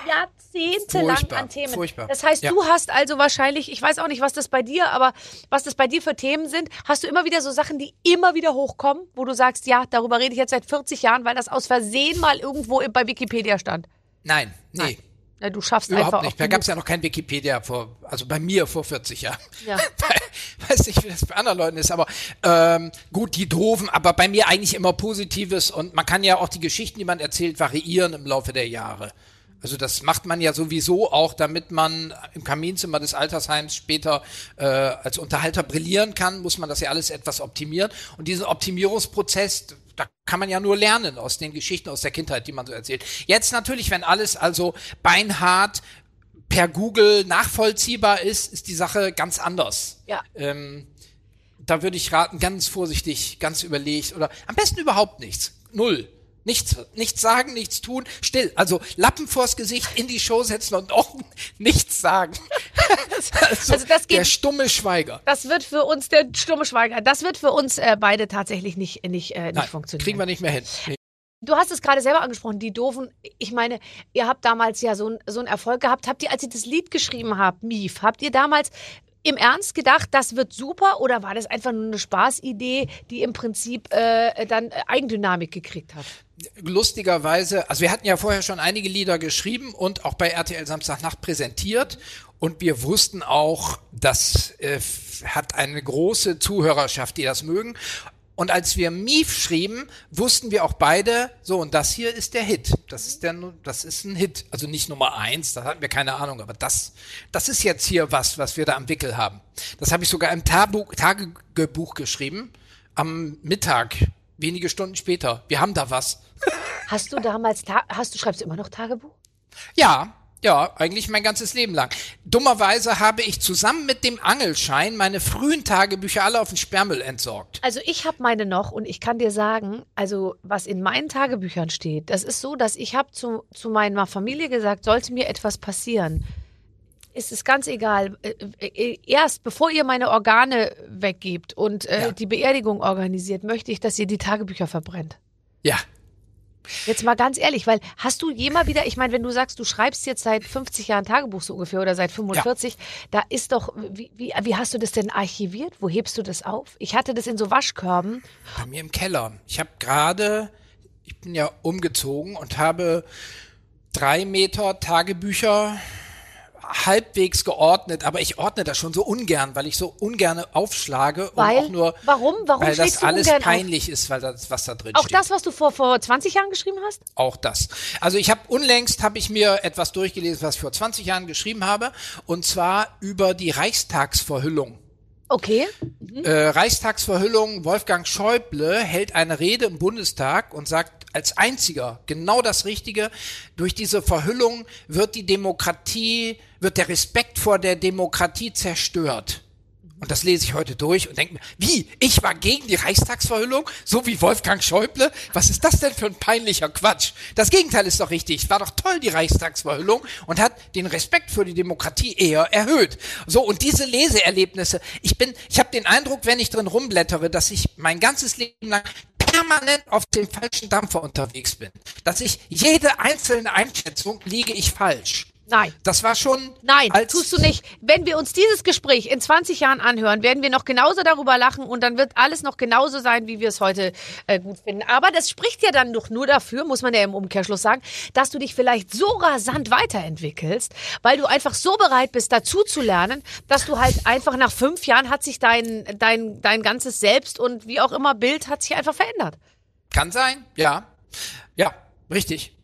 S2: jahrzehntelang
S4: Furchtbar,
S2: an Themen.
S4: furchtbar.
S2: Das heißt,
S4: Ja.
S2: du hast also wahrscheinlich, ich weiß auch nicht, was das bei dir, aber was das bei dir für Themen sind, hast du immer wieder so Sachen, die immer wieder hochkommen, wo du sagst, ja, darüber rede ich jetzt seit 40 Jahren, weil das aus Versehen mal irgendwo bei Wikipedia stand.
S4: Nein, nee.
S2: Ja, du schaffst
S4: Überhaupt
S2: einfach
S4: nicht. Da gab es ja noch kein Wikipedia vor, also bei mir vor 40 Jahren.
S2: Ja.
S4: Weiß nicht, wie das bei anderen Leuten ist, aber ähm, gut, die doofen, aber bei mir eigentlich immer Positives und man kann ja auch die Geschichten, die man erzählt, variieren im Laufe der Jahre. Also das macht man ja sowieso auch, damit man im Kaminzimmer des Altersheims später äh, als Unterhalter brillieren kann, muss man das ja alles etwas optimieren. Und diesen Optimierungsprozess, da kann man ja nur lernen aus den Geschichten aus der Kindheit, die man so erzählt. Jetzt natürlich, wenn alles also beinhart per Google nachvollziehbar ist, ist die Sache ganz anders.
S2: Ja.
S4: Ähm, da würde ich raten, ganz vorsichtig, ganz überlegt oder am besten überhaupt nichts. Null. Nichts, nichts sagen, nichts tun, still. Also Lappen vors Gesicht in die Show setzen und auch nichts sagen. also,
S2: also das geht-
S4: der stumme Schweiger.
S2: Das wird für uns, der stumme Schweiger, das wird für uns äh, beide tatsächlich nicht, nicht, äh, nicht
S4: Nein,
S2: funktionieren.
S4: kriegen wir nicht mehr hin. Nee.
S2: Du hast es gerade selber angesprochen, die doofen. Ich meine, ihr habt damals ja so, ein, so einen Erfolg gehabt. Habt ihr, als ihr das Lied geschrieben habt, Mief, habt ihr damals im Ernst gedacht, das wird super oder war das einfach nur eine Spaßidee, die im Prinzip äh, dann äh, Eigendynamik gekriegt hat?
S4: lustigerweise, also wir hatten ja vorher schon einige Lieder geschrieben und auch bei RTL Samstagnacht präsentiert und wir wussten auch, das äh, hat eine große Zuhörerschaft, die das mögen. Und als wir Mief schrieben, wussten wir auch beide, so und das hier ist der Hit. Das ist der, das ist ein Hit. Also nicht Nummer eins, da hatten wir keine Ahnung, aber das, das ist jetzt hier was, was wir da am Wickel haben. Das habe ich sogar im Tagebuch, Tagebuch geschrieben, am Mittag, wenige Stunden später. Wir haben da was.
S2: Hast du damals, hast du schreibst du immer noch Tagebuch?
S4: Ja, Ja, eigentlich mein ganzes Leben lang. Dummerweise habe ich zusammen mit dem Angelschein meine frühen Tagebücher alle auf den Sperrmüll entsorgt.
S2: Also ich habe meine noch und ich kann dir sagen, also was in meinen Tagebüchern steht, das ist so, dass ich habe zu, zu meiner Familie gesagt, sollte mir etwas passieren, ist es ganz egal. Äh, äh, Erst bevor ihr meine Organe weggebt und äh,
S4: Ja.
S2: die Beerdigung organisiert, möchte ich, dass ihr die Tagebücher verbrennt.
S4: Ja,
S2: Jetzt mal ganz ehrlich, weil hast du jemals wieder, ich meine, wenn du sagst, du schreibst jetzt seit 50 Jahren Tagebuch so ungefähr oder seit 45, da ist doch, wie, wie, wie hast du das denn archiviert? Wo hebst du das auf? Ich hatte das in so Waschkörben.
S4: bei mir im Keller. Ich habe gerade, ich bin ja umgezogen und habe drei Meter Tagebücher halbwegs geordnet, aber ich ordne das schon so ungern, weil ich so ungern aufschlage und
S2: Weil?
S4: auch nur,
S2: Warum? Warum
S4: weil das alles
S2: ungern auf?
S4: peinlich ist, weil das, was da drin
S2: Auch
S4: steht.
S2: das, was du vor, vor 20 Jahren geschrieben hast?
S4: Auch das. Also ich habe unlängst habe ich mir etwas durchgelesen, was ich vor 20 Jahren geschrieben habe, und zwar über die Reichstagsverhüllung.
S2: Okay.
S4: Äh, Reichstagsverhüllung, Wolfgang Schäuble hält eine Rede im Bundestag und sagt als einziger genau das Richtige. Durch diese Verhüllung wird die Demokratie, wird der Respekt vor der Demokratie zerstört. Und das lese ich heute durch und denke mir, wie? Ich war gegen die Reichstagsverhüllung? So wie Wolfgang Schäuble? Was ist das denn für ein peinlicher Quatsch? Das Gegenteil ist doch richtig. War doch toll, die Reichstagsverhüllung und hat den Respekt für die Demokratie eher erhöht. So, und diese Leseerlebnisse, ich bin, ich habe den Eindruck, wenn ich drin rumblättere, dass ich mein ganzes Leben lang permanent auf dem falschen Dampfer unterwegs bin. Dass ich jede einzelne Einschätzung liege ich falsch.
S2: Nein.
S4: Das war schon.
S2: Nein, tust du nicht. Wenn wir uns dieses Gespräch in 20 Jahren anhören, werden wir noch genauso darüber lachen und dann wird alles noch genauso sein, wie wir es heute äh, gut finden. Aber das spricht ja dann doch nur dafür, muss man ja im Umkehrschluss sagen, dass du dich vielleicht so rasant weiterentwickelst, weil du einfach so bereit bist, dazu zu lernen, dass du halt einfach nach fünf Jahren hat sich dein, dein, dein ganzes Selbst und wie auch immer Bild hat sich einfach verändert.
S4: Kann sein, ja. Ja, richtig.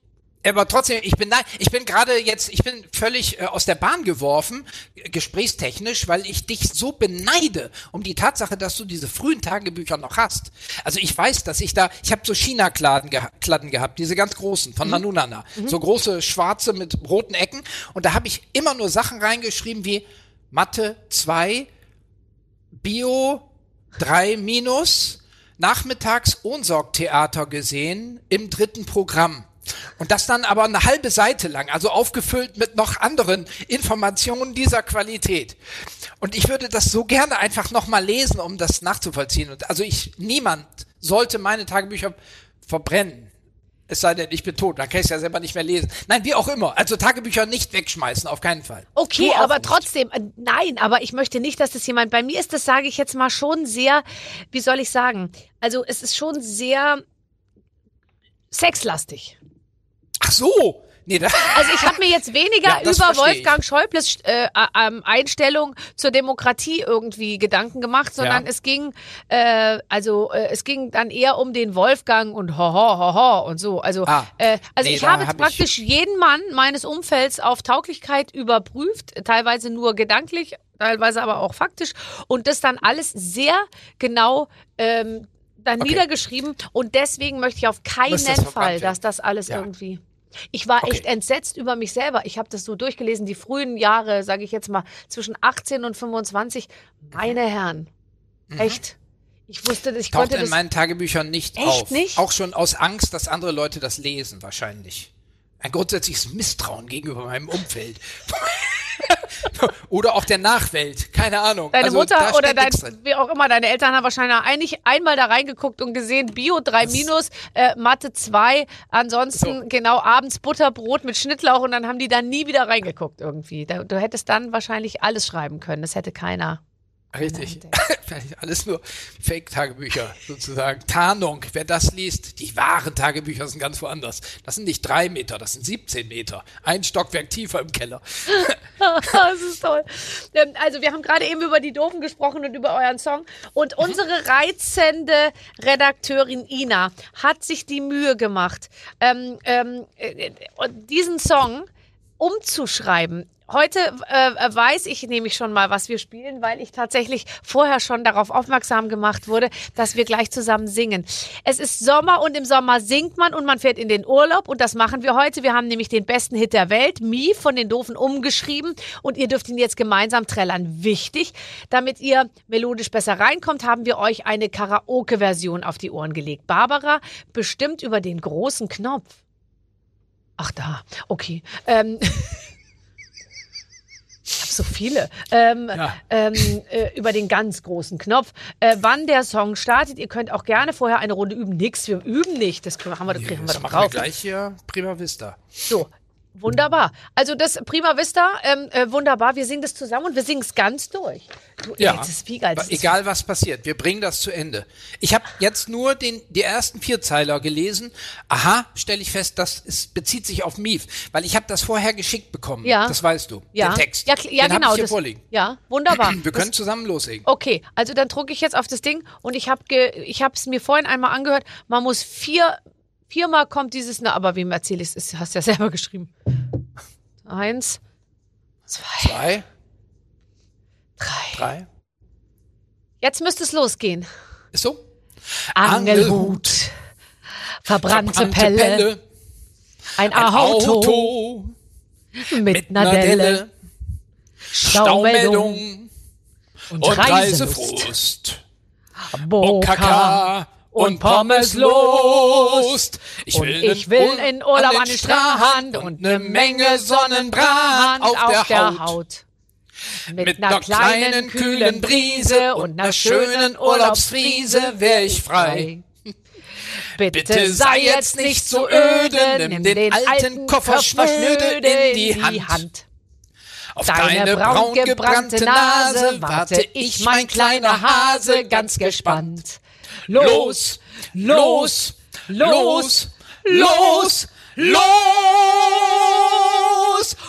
S4: Aber trotzdem, ich bin nein, ich bin gerade jetzt, ich bin völlig äh, aus der Bahn geworfen, äh, gesprächstechnisch, weil ich dich so beneide um die Tatsache, dass du diese frühen Tagebücher noch hast. Also ich weiß, dass ich da, ich habe so geha Kladden gehabt, diese ganz großen von Nanunana, so große schwarze mit roten Ecken und da habe ich immer nur Sachen reingeschrieben wie Mathe 2, Bio 3 minus, nachmittags Ohnsorgtheater gesehen im dritten Programm. Und das dann aber eine halbe Seite lang, also aufgefüllt mit noch anderen Informationen dieser Qualität. Und ich würde das so gerne einfach nochmal lesen, um das nachzuvollziehen. Und also ich, niemand sollte meine Tagebücher verbrennen. Es sei denn, ich bin tot, dann kann ich es ja selber nicht mehr lesen. Nein, wie auch immer. Also Tagebücher nicht wegschmeißen, auf keinen Fall.
S2: Okay, aber
S4: nicht.
S2: trotzdem, äh, nein, aber ich möchte nicht, dass das jemand, bei mir ist das, sage ich jetzt mal, schon sehr, wie soll ich sagen, also es ist schon sehr sexlastig.
S4: Ach so. Nee,
S2: Also ich habe mir jetzt weniger
S4: Ja,
S2: über. Wolfgang Schäubles äh, ähm, Einstellung zur Demokratie irgendwie Gedanken gemacht, sondern
S4: Ja.
S2: es ging, äh, also äh, es ging dann eher um den Wolfgang und ho ho ho ho und so. Also,
S4: Ah,
S2: äh, also
S4: nee,
S2: ich habe
S4: hab ich-
S2: praktisch jeden Mann meines Umfelds auf Tauglichkeit überprüft, teilweise nur gedanklich, teilweise aber auch faktisch und das dann alles sehr genau ähm, dann
S4: Okay.
S2: niedergeschrieben und deswegen möchte ich auf keinen
S4: das
S2: Fall, dass das alles
S4: Ja.
S2: irgendwie ich war
S4: Okay.
S2: echt entsetzt über mich selber. Ich habe das so durchgelesen, die frühen Jahre, sage ich jetzt mal, zwischen 18 und 25. Meine Herren, echt. Ich wusste, dass ich
S4: taucht
S2: konnte
S4: in
S2: das.
S4: meinen Tagebüchern nicht
S2: Echt
S4: auf.
S2: nicht?
S4: Auch schon aus Angst, dass andere Leute das lesen, wahrscheinlich. Ein grundsätzliches Misstrauen gegenüber meinem Umfeld. oder auch der Nachwelt, keine Ahnung.
S2: Deine
S4: also,
S2: Mutter oder dein, wie auch immer, deine Eltern haben wahrscheinlich eigentlich einmal da reingeguckt und gesehen, Bio 3 minus, äh, Mathe 2, ansonsten
S4: So.
S2: genau abends Butterbrot mit Schnittlauch und dann haben die da nie wieder reingeguckt irgendwie. Du hättest dann wahrscheinlich alles schreiben können, das hätte keiner.
S4: Richtig. Vielleicht Alles nur Fake-Tagebücher sozusagen. Tarnung, wer das liest, die wahren Tagebücher sind ganz woanders. Das sind nicht drei Meter, das sind 17 Meter. Ein Stockwerk tiefer im Keller.
S2: das ist toll. Ähm, Also, wir haben gerade eben über die Doofen gesprochen und über euren Song. Und
S4: Mhm.
S2: unsere reizende Redakteurin Ina hat sich die Mühe gemacht, ähm, ähm, äh, äh, diesen Song umzuschreiben. Heute äh, weiß ich nämlich schon mal, was wir spielen, weil ich tatsächlich vorher schon darauf aufmerksam gemacht wurde, dass wir gleich zusammen singen. Es ist Sommer und im Sommer singt man und man fährt in den Urlaub und das machen wir heute. Wir haben nämlich den besten Hit der Welt, Mi von den Doofen umgeschrieben und ihr dürft ihn jetzt gemeinsam trällern. Wichtig, damit ihr melodisch besser reinkommt, haben wir euch eine Karaoke-Version auf die Ohren gelegt. Barbara bestimmt über den großen Knopf. Ach da, okay. Ähm, so viele. Ähm,
S4: Ja.
S2: ähm, äh, über den ganz großen Knopf. Äh, wann der Song startet, ihr könnt auch gerne vorher eine Runde üben. Nix, wir üben nicht. Das wir, haben wir, kriegen wir
S4: Das
S2: doch
S4: machen wir
S2: drauf.
S4: gleich hier Prima Vista.
S2: So. Wunderbar. Also das Prima Vista, ähm, äh, wunderbar. Wir singen das zusammen und wir singen es ganz durch. Du, ey, das ist wie geil. Das ist
S4: Egal was passiert, wir bringen das zu Ende. Ich habe jetzt nur den, die ersten vier Zeiler gelesen. Aha, stelle ich fest, das ist, bezieht sich auf Mief, weil ich habe das vorher geschickt bekommen.
S2: Ja.
S4: Das weißt du.
S2: ja,
S4: Den Text.
S2: Ja, ja
S4: den
S2: genau.
S4: Ich hier
S2: das,
S4: vorliegen.
S2: Ja, wunderbar.
S4: Wir können
S2: das,
S4: zusammen loslegen.
S2: Okay, also dann drücke ich jetzt auf das Ding und ich habe ich habe es mir vorhin einmal angehört. Man muss vier viermal kommt dieses na, aber wem erzähle ich es? Hast ja selber geschrieben. Eins, zwei,
S4: Zwei,
S2: drei.
S4: drei.
S2: Jetzt müsste es losgehen.
S4: Ist so?
S2: Angelhut, verbrannte,
S4: Verbrannte
S2: Pelle, ein,
S4: ein
S2: Auto,
S4: Auto
S2: mit
S4: mit
S2: einer
S4: einer
S2: Delle,
S4: Delle,
S2: Staumeldung und,
S4: und Reisefrust.
S2: Boka
S4: Kaka und Pommeslust. Ich
S2: Und
S4: will,
S2: ich will in Urlaub
S4: an
S2: den Strand und eine Menge Sonnenbrand
S4: auf der Haut.
S2: Mit, einer kleinen, kühlen Brise und einer schönen Urlaubsfriese wär ich frei. Bitte,
S4: Bitte
S2: sei jetzt nicht so öde, nimm den alten Koffer schnöde in die Hand.
S4: Auf
S2: Deine braun gebrannte Nase warte ich, mein kleiner Hase, ganz gespannt. Los, los, los, los, los!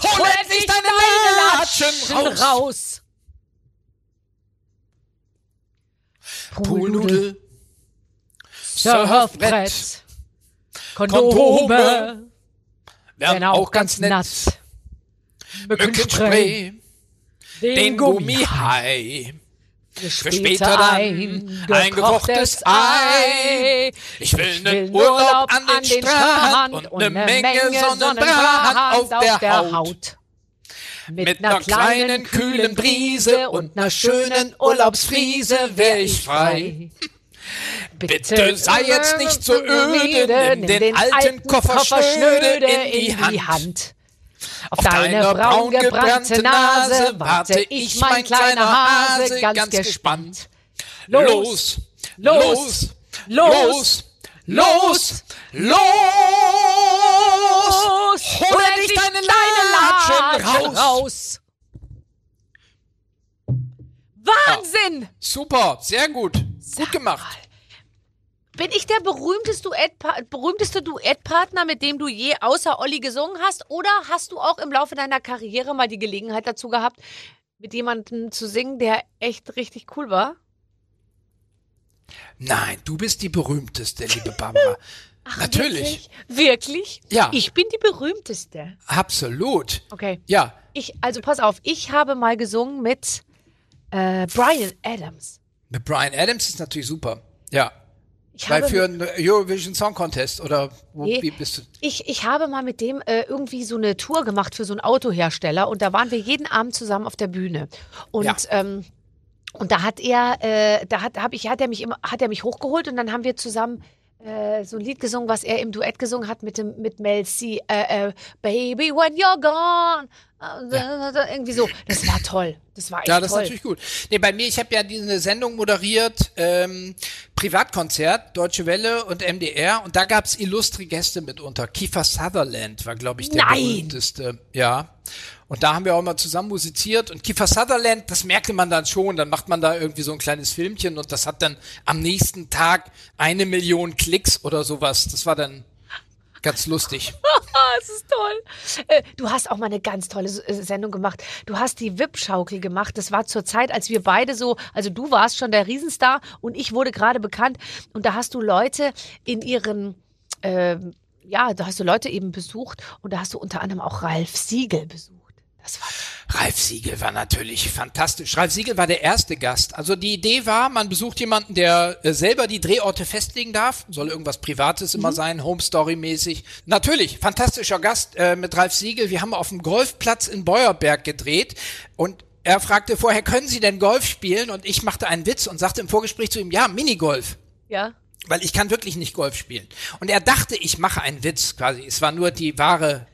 S4: Hol endlich deine Latschen raus!
S2: raus.
S4: Poolnudel,
S2: Surfbrett, Kondome,
S4: wären
S2: auch ganz nass.
S4: Mückenspray, den
S2: den Gummi,
S4: Gummihai.
S2: Für
S4: Für später dann ein gekochtes Ei. Ich will nen Urlaub an den Strand und ne Menge Sonnenbrand auf der Haut.
S2: Mit ner kleinen, kühlen Brise und ner schönen Urlaubsfriese wär ich frei.
S4: Bitte sei jetzt nicht so öde, nimm den alten Koffer schnöde in die Hand.
S2: Auf deine braun gebrannte Nase warte ich, mein kleiner Hase, ganz gespannt.
S4: Los, los, los, los, los! Hol endlich deine Latschen raus!
S2: Wahnsinn!
S4: Super, sehr gut. Gut gemacht.
S2: Bin ich der berühmteste, Duettpa berühmteste Duettpartner, mit dem du je außer Olli gesungen hast? Oder hast du auch im Laufe deiner Karriere mal die Gelegenheit dazu gehabt, mit jemandem zu singen, der echt richtig cool war?
S4: Nein, du bist die berühmteste, liebe Barbara. Natürlich.
S2: Wirklich? Wirklich?
S4: Ja.
S2: Ich bin die berühmteste.
S4: Absolut.
S2: Okay.
S4: Ja,
S2: Ich, also pass auf, ich habe mal gesungen mit äh, Brian Adams.
S4: mit Brian Adams ist natürlich super. Ja.
S2: Ich
S4: Weil
S2: habe
S4: für einen Eurovision Song Contest oder wo,
S2: Nee.
S4: wie bist du?
S2: Ich, ich habe mal mit dem äh, irgendwie so eine Tour gemacht für so einen Autohersteller und da waren wir jeden Abend zusammen auf der Bühne. Und,
S4: Ja.
S2: ähm, und da hat er, äh, da hat, hab ich, hat er mich immer, hat er mich hochgeholt und dann haben wir zusammen äh, so ein Lied gesungen, was er im Duett gesungen hat mit dem mit Mel C. Äh, äh, Baby, when you're gone. Äh, Irgendwie so. Das war toll. Das war echt
S4: Ja, das
S2: toll.
S4: ist natürlich gut. Nee, bei mir, ich habe ja diese Sendung moderiert, ähm, Privatkonzert, Deutsche Welle und MDR und da gab's illustre Gäste mitunter. Kiefer Sutherland war, glaube ich, der
S2: Nein!
S4: berühmteste. Ja. Und da haben wir auch mal zusammen musiziert und Kiefer Sutherland, das merkte man dann schon, dann macht man da irgendwie so ein kleines Filmchen und das hat dann am nächsten Tag eine Million Klicks oder sowas. Das war dann ganz lustig.
S2: Es ist toll. Äh, Du hast auch mal eine ganz tolle äh, Sendung gemacht. Du hast die Wippschaukel gemacht. Das war zur Zeit, als wir beide so, also du warst schon der Riesenstar und ich wurde gerade bekannt. Und da hast du Leute in ihren, ähm, ja, da hast du Leute eben besucht und da hast du unter anderem auch Ralf Siegel besucht. Das war
S4: Ralf Siegel war natürlich fantastisch. Ralf Siegel war der erste Gast. Also die Idee war, man besucht jemanden, der äh, selber die Drehorte festlegen darf. Soll irgendwas Privates immer sein, Home Story mäßig. Natürlich, fantastischer Gast äh, mit Ralf Siegel. Wir haben auf dem Golfplatz in Beuerberg gedreht und er fragte vorher, können Sie denn Golf spielen? Und ich machte einen Witz und sagte im Vorgespräch zu ihm, ja, Minigolf.
S2: ja.
S4: Weil ich kann wirklich nicht Golf spielen. Und er dachte, ich mache einen Witz quasi. Es war nur die wahre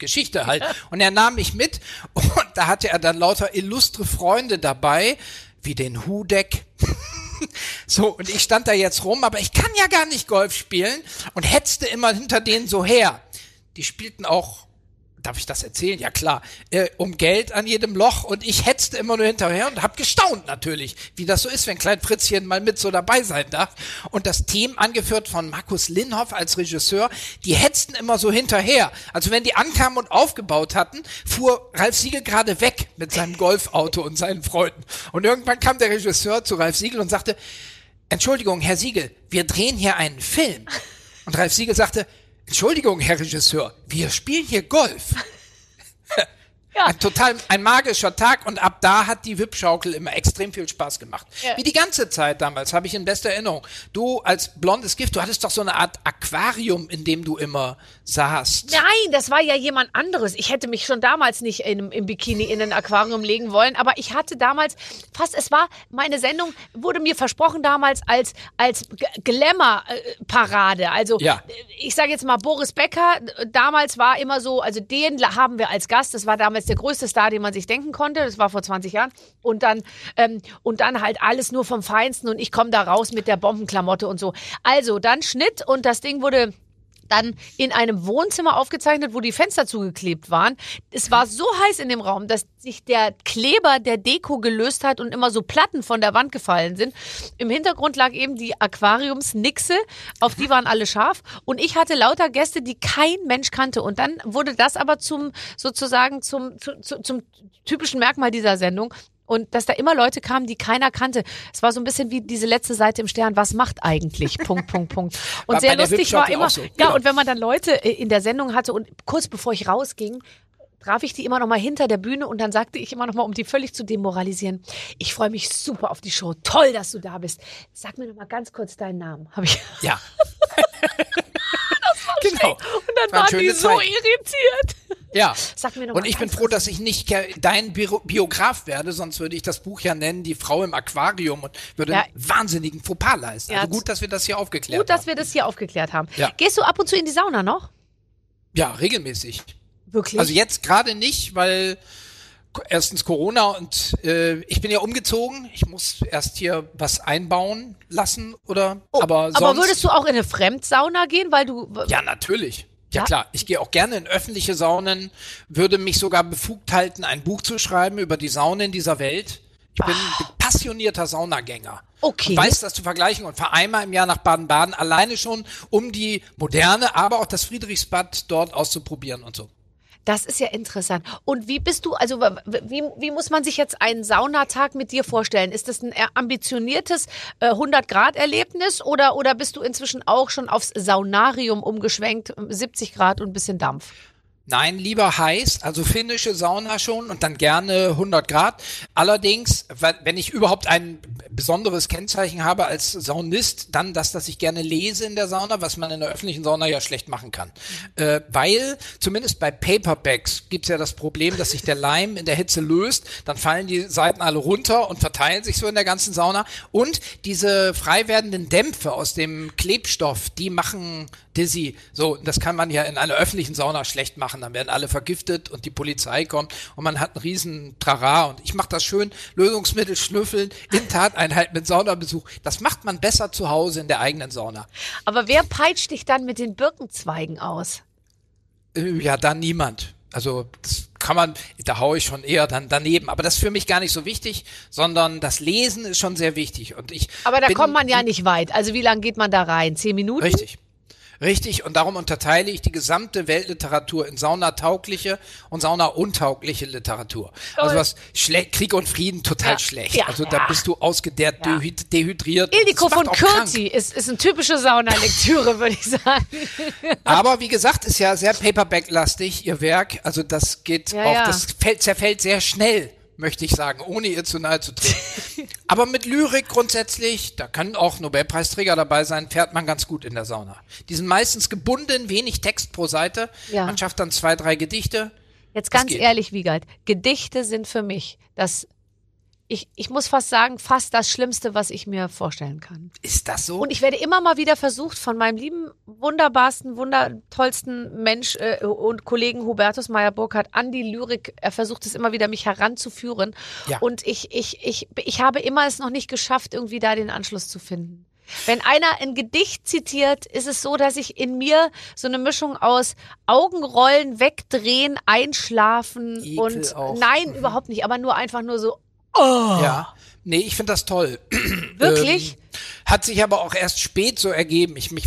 S4: Geschichte halt. Und er nahm mich mit und da hatte er dann lauter illustre Freunde dabei, wie den Hudeck. So, und ich stand da jetzt rum, aber ich kann ja gar nicht Golf spielen und hetzte immer hinter denen so her. Die spielten auch, darf ich das erzählen? Ja klar, äh, um Geld an jedem Loch und ich hetzte immer nur hinterher und hab gestaunt natürlich, wie das so ist, wenn Klein Fritzchen mal mit so dabei sein darf. Und das Team, angeführt von Markus Linhoff als Regisseur, die hetzten immer so hinterher. Also wenn die ankamen und aufgebaut hatten, fuhr Ralf Siegel gerade weg mit seinem Golfauto und seinen Freunden. Und irgendwann kam der Regisseur zu Ralf Siegel und sagte, Entschuldigung, Herr Siegel, wir drehen hier einen Film. Und Ralf Siegel sagte, Entschuldigung, Herr Regisseur, wir spielen hier Golf.
S2: Ja.
S4: Ein total, ein magischer Tag und ab da hat die Wippschaukel immer extrem viel Spaß gemacht.
S2: Ja.
S4: Wie die ganze Zeit damals, habe ich in bester Erinnerung. Du als blondes Gift, du hattest doch so eine Art Aquarium, in dem du immer saßt.
S2: Nein, das war ja jemand anderes. Ich hätte mich schon damals nicht in, im Bikini in ein Aquarium legen wollen, aber ich hatte damals fast, es war, meine Sendung wurde mir versprochen damals als, als Glamour-Parade. Also,
S4: Ja.
S2: ich sage jetzt mal, Boris Becker, damals war immer so, also den haben wir als Gast, das war damals der größte Star, den man sich denken konnte, das war vor 20 Jahren. Und dann, ähm, und dann halt alles nur vom Feinsten und ich komme da raus mit der Bombenklamotte und so. Also, dann Schnitt und das Ding wurde dann in einem Wohnzimmer aufgezeichnet, wo die Fenster zugeklebt waren. Es war so heiß in dem Raum, dass sich der Kleber der Deko gelöst hat und immer so Platten von der Wand gefallen sind. Im Hintergrund lag eben die Aquariumsnixe, auf die waren alle scharf. Und ich hatte lauter Gäste, die kein Mensch kannte. Und dann wurde das aber zum, sozusagen zum, zu, zu, zum typischen Merkmal dieser Sendung. Und dass da immer Leute kamen, die keiner kannte. Es war so ein bisschen wie diese letzte Seite im Stern. Was macht eigentlich? Punkt, Punkt, Punkt. Und
S4: War
S2: sehr lustig war immer,
S4: so.
S2: ja,
S4: Genau.
S2: und wenn man dann Leute äh, in der Sendung hatte und kurz bevor ich rausging, traf ich die immer noch mal hinter der Bühne und dann sagte ich immer noch mal, um die völlig zu demoralisieren, ich freue mich super auf die Show. Toll, dass du da bist. Sag mir noch mal ganz kurz deinen Namen. Habe ich.
S4: Ja. genau.
S2: Und dann
S4: War
S2: waren die so
S4: Zeit.
S2: irritiert.
S4: Ja.
S2: Sag mir noch
S4: Und ich bin froh, dass ich nicht dein Bio Biograf werde, sonst würde ich das Buch ja nennen, Die Frau im Aquarium und würde
S2: Ja.
S4: einen wahnsinnigen Fauxpas leisten.
S2: Ja,
S4: also gut, dass wir das hier aufgeklärt
S2: Gut, dass
S4: haben.
S2: wir das hier aufgeklärt haben.
S4: Ja.
S2: Gehst du ab und zu in die Sauna noch?
S4: Ja, regelmäßig.
S2: Wirklich?
S4: Also jetzt gerade nicht, weil erstens Corona und äh, ich bin ja umgezogen. Ich muss erst hier was einbauen lassen oder aber sonst
S2: Oh, Aber würdest du auch in eine Fremdsauna gehen, weil du
S4: Ja, natürlich. Ja, klar, ich gehe auch gerne in öffentliche Saunen, würde mich sogar befugt halten, ein Buch zu schreiben über die Saunen dieser Welt. Ich bin passionierter Saunagänger.
S2: Ah. Okay.
S4: Und weiß das zu vergleichen und fahre einmal im Jahr nach Baden-Baden alleine schon, um die moderne, aber auch das Friedrichsbad dort auszuprobieren und so.
S2: Das ist ja interessant. Und wie bist du, also wie, wie muss man sich jetzt einen Saunatag mit dir vorstellen? Ist das ein eher ambitioniertes äh, 100-Grad-Erlebnis oder, oder bist du inzwischen auch schon aufs Saunarium umgeschwenkt, 70 Grad und ein bisschen Dampf?
S4: Nein, lieber heiß, also finnische Sauna schon und dann gerne 100 Grad. Allerdings, wenn ich überhaupt ein besonderes Kennzeichen habe als Saunist, dann das, dass ich gerne lese in der Sauna, was man in der öffentlichen Sauna ja schlecht machen kann. Äh, weil, zumindest bei Paperbacks gibt's ja das Problem, dass sich der Leim in der Hitze löst, dann fallen die Seiten alle runter und verteilen sich so in der ganzen Sauna. Und diese frei werdenden Dämpfe aus dem Klebstoff, die machen dizzy. So, das kann man ja in einer öffentlichen Sauna schlecht machen. Dann werden alle vergiftet und die Polizei kommt und man hat einen riesen Trara. Und ich mache das schön, Lösungsmittel schnüffeln, in Tateinheit mit Saunabesuch. Das macht man besser zu Hause in der eigenen Sauna.
S2: Aber wer peitscht dich dann mit den Birkenzweigen aus?
S4: Äh, Ja, dann niemand. Also das kann man, da haue ich schon eher dann daneben. Aber das ist für mich gar nicht so wichtig, sondern das Lesen ist schon sehr wichtig. Und ich
S2: Aber da kommt man ja nicht weit. Also wie lange geht man da rein? Zehn Minuten?
S4: Richtig. Richtig, und darum unterteile ich die gesamte Weltliteratur in saunataugliche und saunauntaugliche Literatur. Also was schlecht, Krieg und Frieden total
S2: Ja,
S4: schlecht.
S2: ja,
S4: also
S2: ja.
S4: da bist du ausgedehrt, dehydriert.
S2: Ildiko von. Kürti ist, ist eine typische Saunalektüre, würde ich sagen.
S4: Aber wie gesagt, ist ja sehr Paperback-lastig, ihr Werk. Also das geht auch, das fällt, zerfällt sehr schnell, möchte ich sagen, ohne ihr zu nahe zu treten. Aber mit Lyrik grundsätzlich, da können auch Nobelpreisträger dabei sein, fährt man ganz gut in der Sauna. Die sind meistens gebunden, wenig Text pro Seite.
S2: Ja.
S4: Man schafft dann zwei, drei Gedichte.
S2: Jetzt ganz ehrlich, Wiegald, Gedichte sind für mich das, ich, ich muss fast sagen, fast das Schlimmste, was ich mir vorstellen kann.
S4: Ist das so?
S2: Und ich werde immer mal wieder versucht, von meinem lieben, wunderbarsten, wundertollsten Mensch äh, und Kollegen Hubertus Meyer-Burkhardt an die Lyrik, er versucht es immer wieder, mich heranzuführen.
S4: Ja.
S2: Und ich, ich, ich, ich habe immer es noch nicht geschafft, irgendwie da den Anschluss zu finden. Wenn einer ein Gedicht zitiert, ist es so, dass ich in mir so eine Mischung aus Augenrollen, wegdrehen, einschlafen
S4: Ekel
S2: und
S4: auch.
S2: nein, überhaupt nicht, aber nur einfach nur so, oh,
S4: Ja. Nee, ich finde das toll.
S2: wirklich?
S4: Ähm, hat sich aber auch erst spät so ergeben. Ich mich,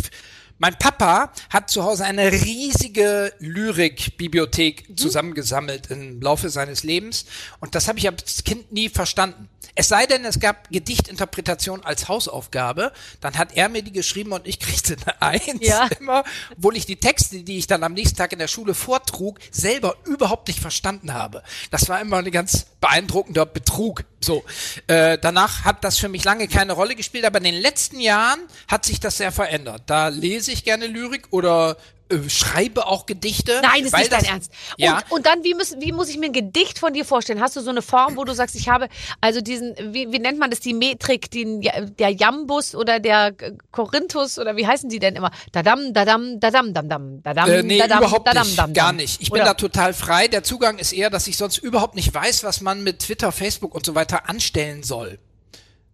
S4: mein Papa hat zu Hause eine riesige Lyrikbibliothek
S2: Mhm.
S4: zusammengesammelt im Laufe seines Lebens und das habe ich als Kind nie verstanden. Es sei denn, es gab Gedichtinterpretation als Hausaufgabe, dann hat er mir die geschrieben und ich kriegte eine Eins
S2: Ja.
S4: immer, obwohl ich die Texte, die ich dann am nächsten Tag in der Schule vortrug, selber überhaupt nicht verstanden habe. Das war immer ein ganz beeindruckender Betrug. So, äh, danach hat das für mich lange keine Rolle gespielt, aber in den letzten Jahren hat sich das sehr verändert. Da lese ich gerne Lyrik oder äh, schreibe auch Gedichte.
S2: Nein, das ist nicht dein Ernst.
S4: Ja,
S2: Und, dann, wie, müssen, wie muss ich mir ein Gedicht von dir vorstellen? Hast du so eine Form, wo du sagst, ich habe also diesen, wie, wie nennt man das, die Metrik, den, der Jambus oder der Korinthus oder wie heißen die denn immer? Dadam, dadam, dadam, dadam, dadam,
S4: Äh, nee,
S2: dadam,
S4: überhaupt
S2: dadam,
S4: nicht.
S2: dadam,
S4: Gar nicht. Ich bin
S2: Oder?
S4: da total frei. Der Zugang ist eher, dass ich sonst überhaupt nicht weiß, was man mit Twitter, Facebook und so weiter anstellen soll.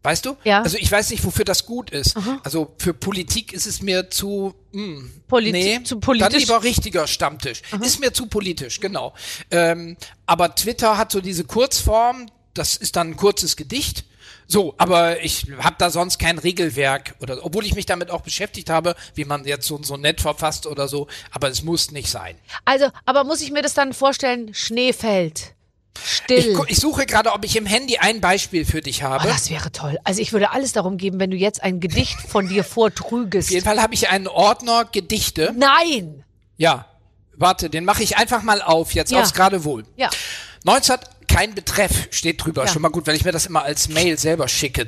S4: Weißt du?
S2: Ja.
S4: Also ich weiß nicht, wofür das gut ist. Also für Politik ist es mir zu mh,
S2: Politi-
S4: nee,
S2: zu politisch?
S4: Dann lieber richtiger Stammtisch. Ist mir zu politisch, genau. Ähm, aber Twitter hat so diese Kurzform, das ist dann ein kurzes Gedicht. So, aber ich habe da sonst kein Regelwerk oder obwohl ich mich damit auch beschäftigt habe, wie man jetzt so so nett verfasst oder so, aber es muss nicht sein.
S2: Also, aber muss ich mir das dann vorstellen, Schnee fällt, still.
S4: Ich, ich suche gerade, ob ich im Handy ein Beispiel für dich
S2: Oh,
S4: habe.
S2: das wäre toll. Also ich würde alles darum geben, wenn du jetzt ein Gedicht von dir vortrügest.
S4: Auf jeden Fall habe ich einen Ordner Gedichte.
S2: Nein!
S4: Ja, warte, den mache ich einfach mal auf, jetzt
S2: Ja.
S4: aufs Geradewohl.
S2: Ja.
S4: 19, kein Betreff steht drüber.
S2: Ja.
S4: Schon mal gut, weil ich mir das immer als Mail selber schicke.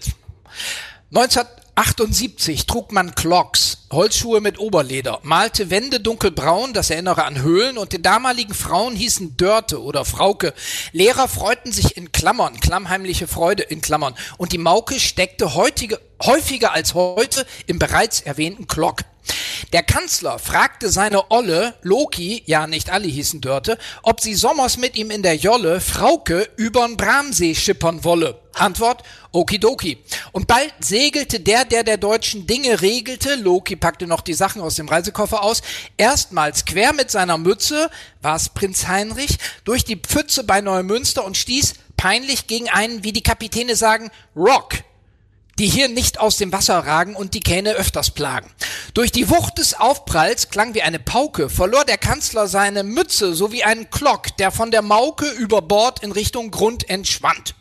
S4: 1978 trug man Clocks, Holzschuhe mit Oberleder, malte Wände dunkelbraun, das erinnere an Höhlen, und die damaligen Frauen hießen Dörte oder Frauke. Lehrer freuten sich in Klammern, klammheimliche Freude in Klammern, und die Mauke steckte heutige, häufiger als heute im bereits erwähnten Glock. Der Kanzler fragte seine Olle, Loki, ja nicht alle hießen Dörte, ob sie sommers mit ihm in der Jolle Frauke übern Bramsee schippern wolle. Antwort, okidoki. Und bald segelte der, der der deutschen Dinge regelte, Loki packte noch die Sachen aus dem Reisekoffer aus, erstmals quer mit seiner Mütze, war's Prinz Heinrich, durch die Pfütze bei Neumünster und stieß peinlich gegen einen, wie die Kapitäne sagen, Rock die hier nicht aus dem Wasser ragen und die Kähne öfters plagen. Durch die Wucht des Aufpralls klang wie eine Pauke, verlor der Kanzler seine Mütze sowie einen Klock, der von der Mauke über Bord in Richtung Grund entschwand.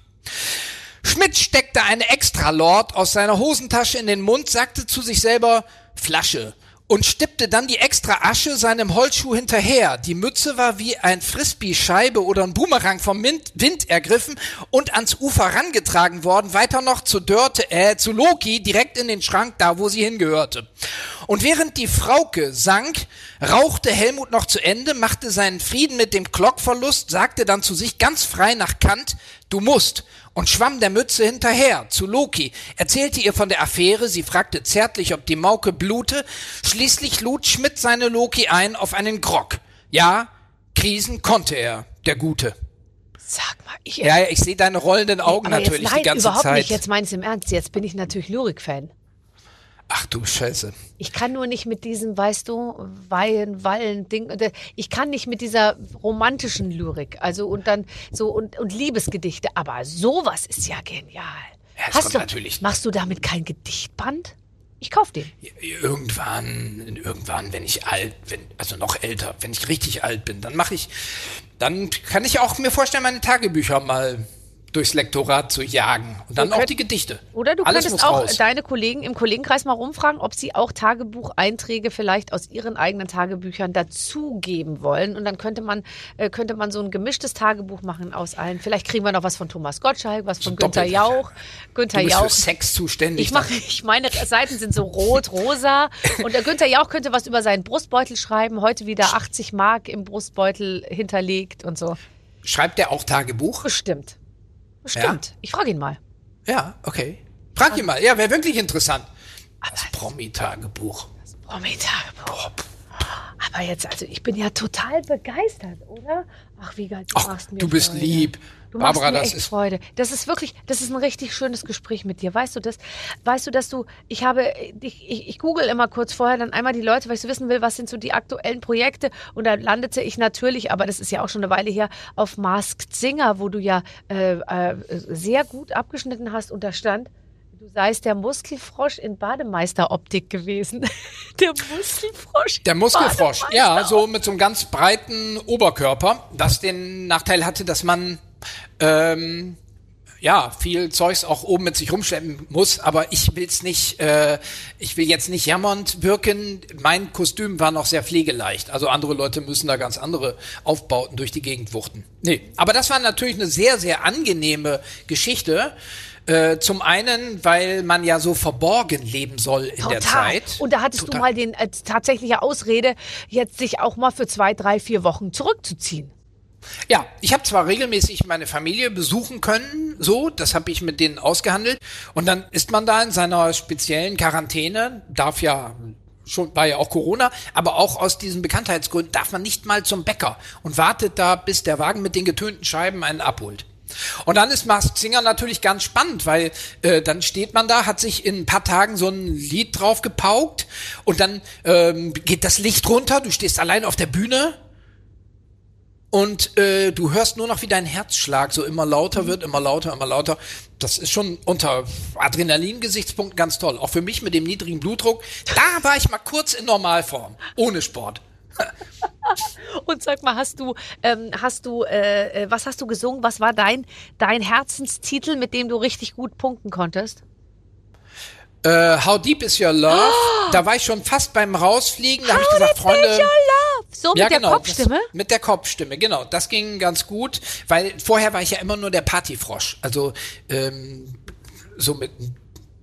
S4: Schmidt steckte eine Extralord aus seiner Hosentasche in den Mund, sagte zu sich selber Flasche und stippte dann die extra Asche seinem Holzschuh hinterher. Die Mütze war wie ein Frisbee-Scheibe oder ein Boomerang vom Wind, ergriffen und ans Ufer rangetragen worden, weiter noch zu Dörte, äh, zu Loki, direkt in den Schrank, da wo sie hingehörte. Und während die Frauke sank, rauchte Helmut noch zu Ende, machte seinen Frieden mit dem Glockverlust, sagte dann zu sich ganz frei nach Kant, du musst, und schwamm der Mütze hinterher zu Loki, erzählte ihr von der Affäre, sie fragte zärtlich, ob die Mauke blute, schließlich lud Schmidt seine Loki ein auf einen Grog. Ja, Krisen konnte er, der Gute.
S2: Sag mal, ich
S4: Ja, ja, ich sehe deine rollenden Augen
S2: aber
S4: natürlich
S2: jetzt, nein,
S4: die ganze
S2: überhaupt
S4: Zeit.
S2: nicht. Jetzt meinst du im Ernst. Jetzt bin ich natürlich Lyrik-Fan.
S4: Ach du Scheiße.
S2: Ich kann nur nicht mit diesem, weißt du, Weihen, Wallen, Ding. äh, Ich kann nicht mit dieser romantischen Lyrik. Also und dann so und, und Liebesgedichte. Aber sowas ist ja genial.
S4: Ja,
S2: Hast du,
S4: natürlich-
S2: Machst du damit kein Gedichtband? Ich kauf den.
S4: Irgendwann, irgendwann, wenn ich alt, wenn, also noch älter, wenn ich richtig alt bin, dann mache ich, dann kann ich auch mir vorstellen, meine Tagebücher mal durchs Lektorat zu jagen. Und dann
S2: Du
S4: auch
S2: könnt-
S4: die Gedichte.
S2: Oder du
S4: Alles
S2: könntest auch
S4: raus.
S2: deine Kollegen im Kollegenkreis mal rumfragen, ob sie auch Tagebucheinträge vielleicht aus ihren eigenen Tagebüchern dazugeben wollen. Und dann könnte man, äh, könnte man so ein gemischtes Tagebuch machen aus allen. Vielleicht kriegen wir noch was von Thomas Gottschalk, was von
S4: So
S2: Günther
S4: doppelt.
S2: Jauch.
S4: Du
S2: Günther
S4: bist
S2: Jauch.
S4: für Sex zuständig.
S2: Ich mache, ich meine Seiten sind so rot, rosa. Und der Günther Jauch könnte was über seinen Brustbeutel schreiben. Heute wieder 80 Mark im Brustbeutel hinterlegt und so.
S4: Schreibt der auch Tagebuch?
S2: Bestimmt. Bestimmt. Ich frage ihn mal.
S4: Ja, okay. Frag ihn mal. Ja, wäre wirklich interessant. Das Promi-Tagebuch.
S2: Promi-Tagebuch. Aber jetzt, also ich bin ja total begeistert, oder? Ach, wie geil, du
S4: Ach,
S2: machst mir
S4: du bist
S2: Freude.
S4: lieb.
S2: Du
S4: Barbara,
S2: machst mir
S4: das
S2: echt
S4: ist-
S2: Freude. Das ist wirklich, das ist ein richtig schönes Gespräch mit dir. Weißt du das? Weißt du, dass du, ich habe, ich, ich, ich google immer kurz vorher dann einmal die Leute, weil ich so wissen will, was sind so die aktuellen Projekte. Und da landete ich natürlich, aber das ist ja auch schon eine Weile her, auf Masked Singer, wo du ja äh, äh, sehr gut abgeschnitten hast. Und da stand, du seist der Muskelfrosch in Bademeisteroptik gewesen. der Muskelfrosch.
S4: Der Muskelfrosch, ja, so mit so einem ganz breiten Oberkörper, das den Nachteil hatte, dass man ähm, ja viel Zeugs auch oben mit sich rumschleppen muss, aber ich will's nicht, äh, ich will jetzt nicht jammernd wirken. Mein Kostüm war noch sehr pflegeleicht, also andere Leute müssen da ganz andere Aufbauten durch die Gegend wuchten. Nee, aber das war natürlich eine sehr, sehr angenehme Geschichte. Äh, zum einen, weil man ja so verborgen leben soll in der Zeit.
S2: Und da hattest
S4: Total.
S2: du mal den äh, tatsächliche Ausrede, jetzt sich auch mal für zwei, drei, vier Wochen zurückzuziehen.
S4: Ja, ich habe zwar regelmäßig meine Familie besuchen können, so, das habe ich mit denen ausgehandelt. Und dann ist man da in seiner speziellen Quarantäne, darf ja schon war ja auch Corona, aber auch aus diesen Bekanntheitsgründen darf man nicht mal zum Bäcker und wartet da, bis der Wagen mit den getönten Scheiben einen abholt. Und dann ist Masked Singer natürlich ganz spannend, weil äh, dann steht man da, hat sich in ein paar Tagen so ein Lied drauf gepaukt und dann ähm, geht das Licht runter, du stehst allein auf der Bühne und äh, du hörst nur noch, wie dein Herzschlag so immer lauter wird, immer lauter, immer lauter. Das ist schon unter Adrenalin-Gesichtspunkten ganz toll. Auch für mich mit dem niedrigen Blutdruck. Da war ich mal kurz in Normalform, ohne Sport.
S2: Und sag mal, hast du, ähm, hast du, äh, äh, was hast du gesungen? Was war dein, dein Herzenstitel, mit dem du richtig gut punkten konntest?
S4: Äh, How Deep Is Your Love? Da war ich schon fast beim Rausfliegen. Da habe ich gesagt, Freunde.
S2: So
S4: Ja,
S2: mit der
S4: genau,
S2: Kopfstimme?
S4: Das, mit der Kopfstimme, genau. Das ging ganz gut, weil vorher war ich ja immer nur der Partyfrosch. Also ähm, so mit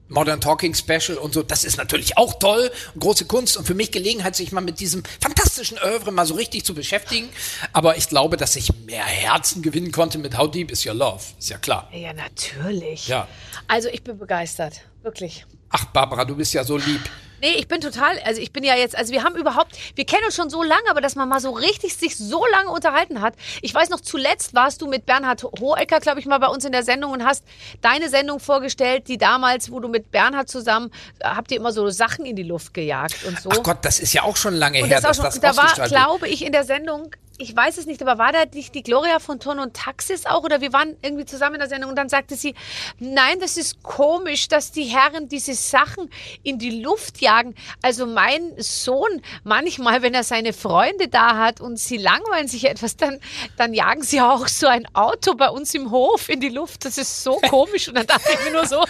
S4: Modern Talking Special und so. Das ist natürlich auch toll und große Kunst und für mich Gelegenheit, sich mal mit diesem fantastischen Oeuvre mal so richtig zu beschäftigen. Aber ich glaube, dass ich mehr Herzen gewinnen konnte mit How Deep Is Your Love. Ist ja klar.
S2: Ja, natürlich.
S4: Ja.
S2: Also ich bin begeistert, wirklich.
S4: Ach, Barbara, du bist ja so lieb.
S2: Nee, ich bin total, also ich bin ja jetzt, also wir haben überhaupt, wir kennen uns schon so lange, aber dass man mal so richtig sich so lange unterhalten hat. Ich weiß noch, zuletzt warst du mit Bernhard Hohecker, glaube ich, mal bei uns in der Sendung und hast deine Sendung vorgestellt, die damals, wo du mit Bernhard zusammen, äh, habt ihr immer so Sachen in die Luft gejagt und so.
S4: Ach Gott, das ist ja auch schon lange
S2: und
S4: her,
S2: das
S4: dass
S2: schon,
S4: das
S2: da war, glaube ich, in der Sendung, ich weiß es nicht, aber war da nicht die Gloria von Ton und Taxis auch oder wir waren irgendwie zusammen in der Sendung und dann sagte sie, nein, das ist komisch, dass die Herren diese Sachen in die Luft jagen. Also mein Sohn, manchmal, wenn er seine Freunde da hat und sie langweilen sich etwas, dann, dann jagen sie auch so ein Auto bei uns im Hof in die Luft. Das ist so komisch. Und dann dachte ich mir nur so,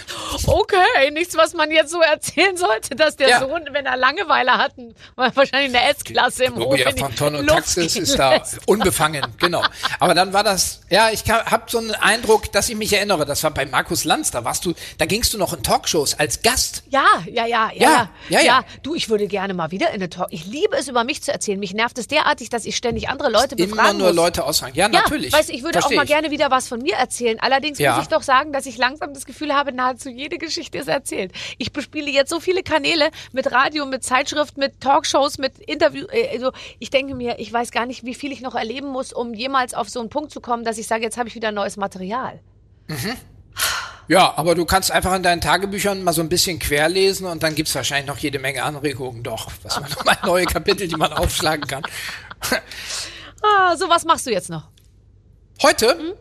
S2: okay, nichts, was man jetzt so erzählen sollte, dass der
S4: Ja.
S2: Sohn, wenn er Langeweile hat, ein- wahrscheinlich eine S-Klasse im Hof
S4: Gloria
S2: in die
S4: von Ton und
S2: Luft
S4: ist da
S2: lässt.
S4: unbefangen, genau. Aber dann war das, ja, ich habe so einen Eindruck, dass ich mich erinnere, das war bei Markus Lanz, da warst du, da gingst du noch in Talkshows als Gast.
S2: Ja, ja, ja, ja,
S4: Ja, ja, ja.
S2: Du, ich würde gerne mal wieder in eine Talk. Ich liebe es, über mich zu erzählen. Mich nervt es derartig, dass ich ständig andere Leute
S4: Immer
S2: befragen
S4: nur
S2: muss.
S4: Leute ausfragen. Ja,
S2: Ja,
S4: natürlich.
S2: weißt, ich würde
S4: Versteh
S2: auch mal
S4: ich.
S2: gerne wieder was von mir erzählen. Allerdings
S4: Ja.
S2: muss ich doch sagen, dass ich langsam das Gefühl habe, nahezu jede Geschichte ist erzählt. Ich bespiele jetzt so viele Kanäle mit Radio, mit Zeitschrift, mit Talkshows, mit Interview. Äh, also ich denke mir, ich weiß gar nicht, wie viel ich noch erleben muss, um jemals auf so einen Punkt zu kommen, dass ich sage, jetzt habe ich wieder neues Material.
S4: Ja, aber du kannst einfach in deinen Tagebüchern mal so ein bisschen querlesen und dann gibt's wahrscheinlich noch jede Menge Anregungen. Doch, was man nochmal neue Kapitel, die man aufschlagen kann.
S2: Ah, so was machst du jetzt noch?
S4: Heute?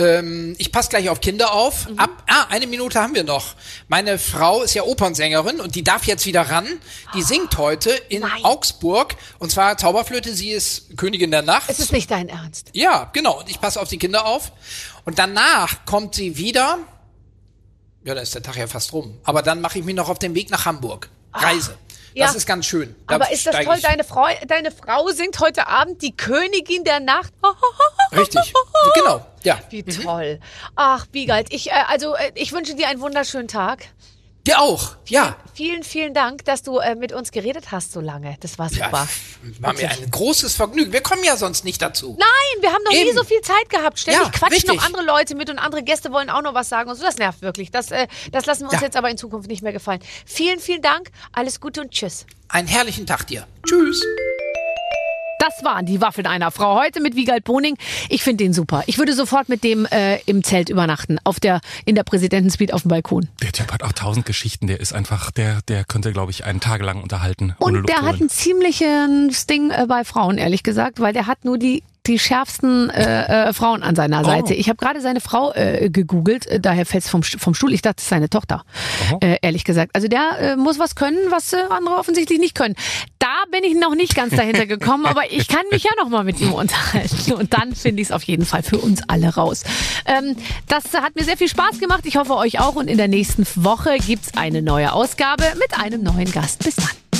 S4: Ähm, ich passe gleich auf Kinder auf.
S2: Mhm.
S4: Ab, ah, eine Minute haben wir noch. Meine Frau ist ja Opernsängerin und die darf jetzt wieder ran. Die singt heute in
S2: Nein.
S4: Augsburg und zwar Zauberflöte. Sie ist Königin der Nacht.
S2: Es ist nicht dein Ernst.
S4: Ja, genau. Und ich passe auf die Kinder auf. Und danach kommt sie wieder. Ja, dann ist der Tag ja fast rum. Aber dann mache ich mich noch auf den Weg nach Hamburg. Reise. Das
S2: ja.
S4: ist ganz schön. Da
S2: Aber ist das toll, deine Frau, deine Frau singt heute Abend die Königin der Nacht.
S4: Richtig. Genau. Ja.
S2: Wie toll. Ach, Wiegald, ich, äh, also, äh, ich wünsche dir einen wunderschönen Tag.
S4: Dir auch. Ja.
S2: Vielen, vielen Dank, dass du äh, mit uns geredet hast so lange. Das war
S4: Ja,
S2: super.
S4: war mir ein großes Vergnügen. Wir kommen ja sonst nicht dazu.
S2: Nein, wir haben noch nie
S4: Eben.
S2: so viel Zeit gehabt. Ständig
S4: Ja,
S2: quatschen
S4: richtig.
S2: noch andere Leute mit und andere Gäste wollen auch noch was sagen und so. Das nervt wirklich. Das, äh, das lassen wir uns
S4: Ja.
S2: jetzt aber in Zukunft nicht mehr gefallen. Vielen, vielen Dank. Alles Gute und tschüss.
S4: Einen herrlichen Tag dir. Tschüss.
S2: Das waren die Waffeln einer Frau heute mit Wiegald Boning. Ich finde den super. Ich würde sofort mit dem äh, im Zelt übernachten, auf der in der Präsidentensuite auf dem Balkon.
S3: Der Typ hat auch tausend Geschichten. Der ist einfach, der, der könnte, glaube ich, einen tagelang unterhalten. ohne
S2: Und
S3: Luft
S2: der
S3: holen.
S2: hat ein ziemliches Ding äh, bei Frauen, ehrlich gesagt, weil der hat nur die die schärfsten äh, äh, Frauen an seiner Seite. Ich habe gerade seine Frau äh, gegoogelt, äh, daher fällt vom, vom Stuhl. Ich dachte, es ist seine Tochter, äh, ehrlich gesagt. Also der äh, muss was können, was äh, andere offensichtlich nicht können. Da bin ich noch nicht ganz dahinter gekommen, aber ich kann mich ja noch mal mit ihm unterhalten. Und dann finde ich es auf jeden Fall für uns alle raus. Ähm, das hat mir sehr viel Spaß gemacht. Ich hoffe, euch auch. Und in der nächsten Woche gibt's eine neue Ausgabe mit einem neuen Gast. Bis dann.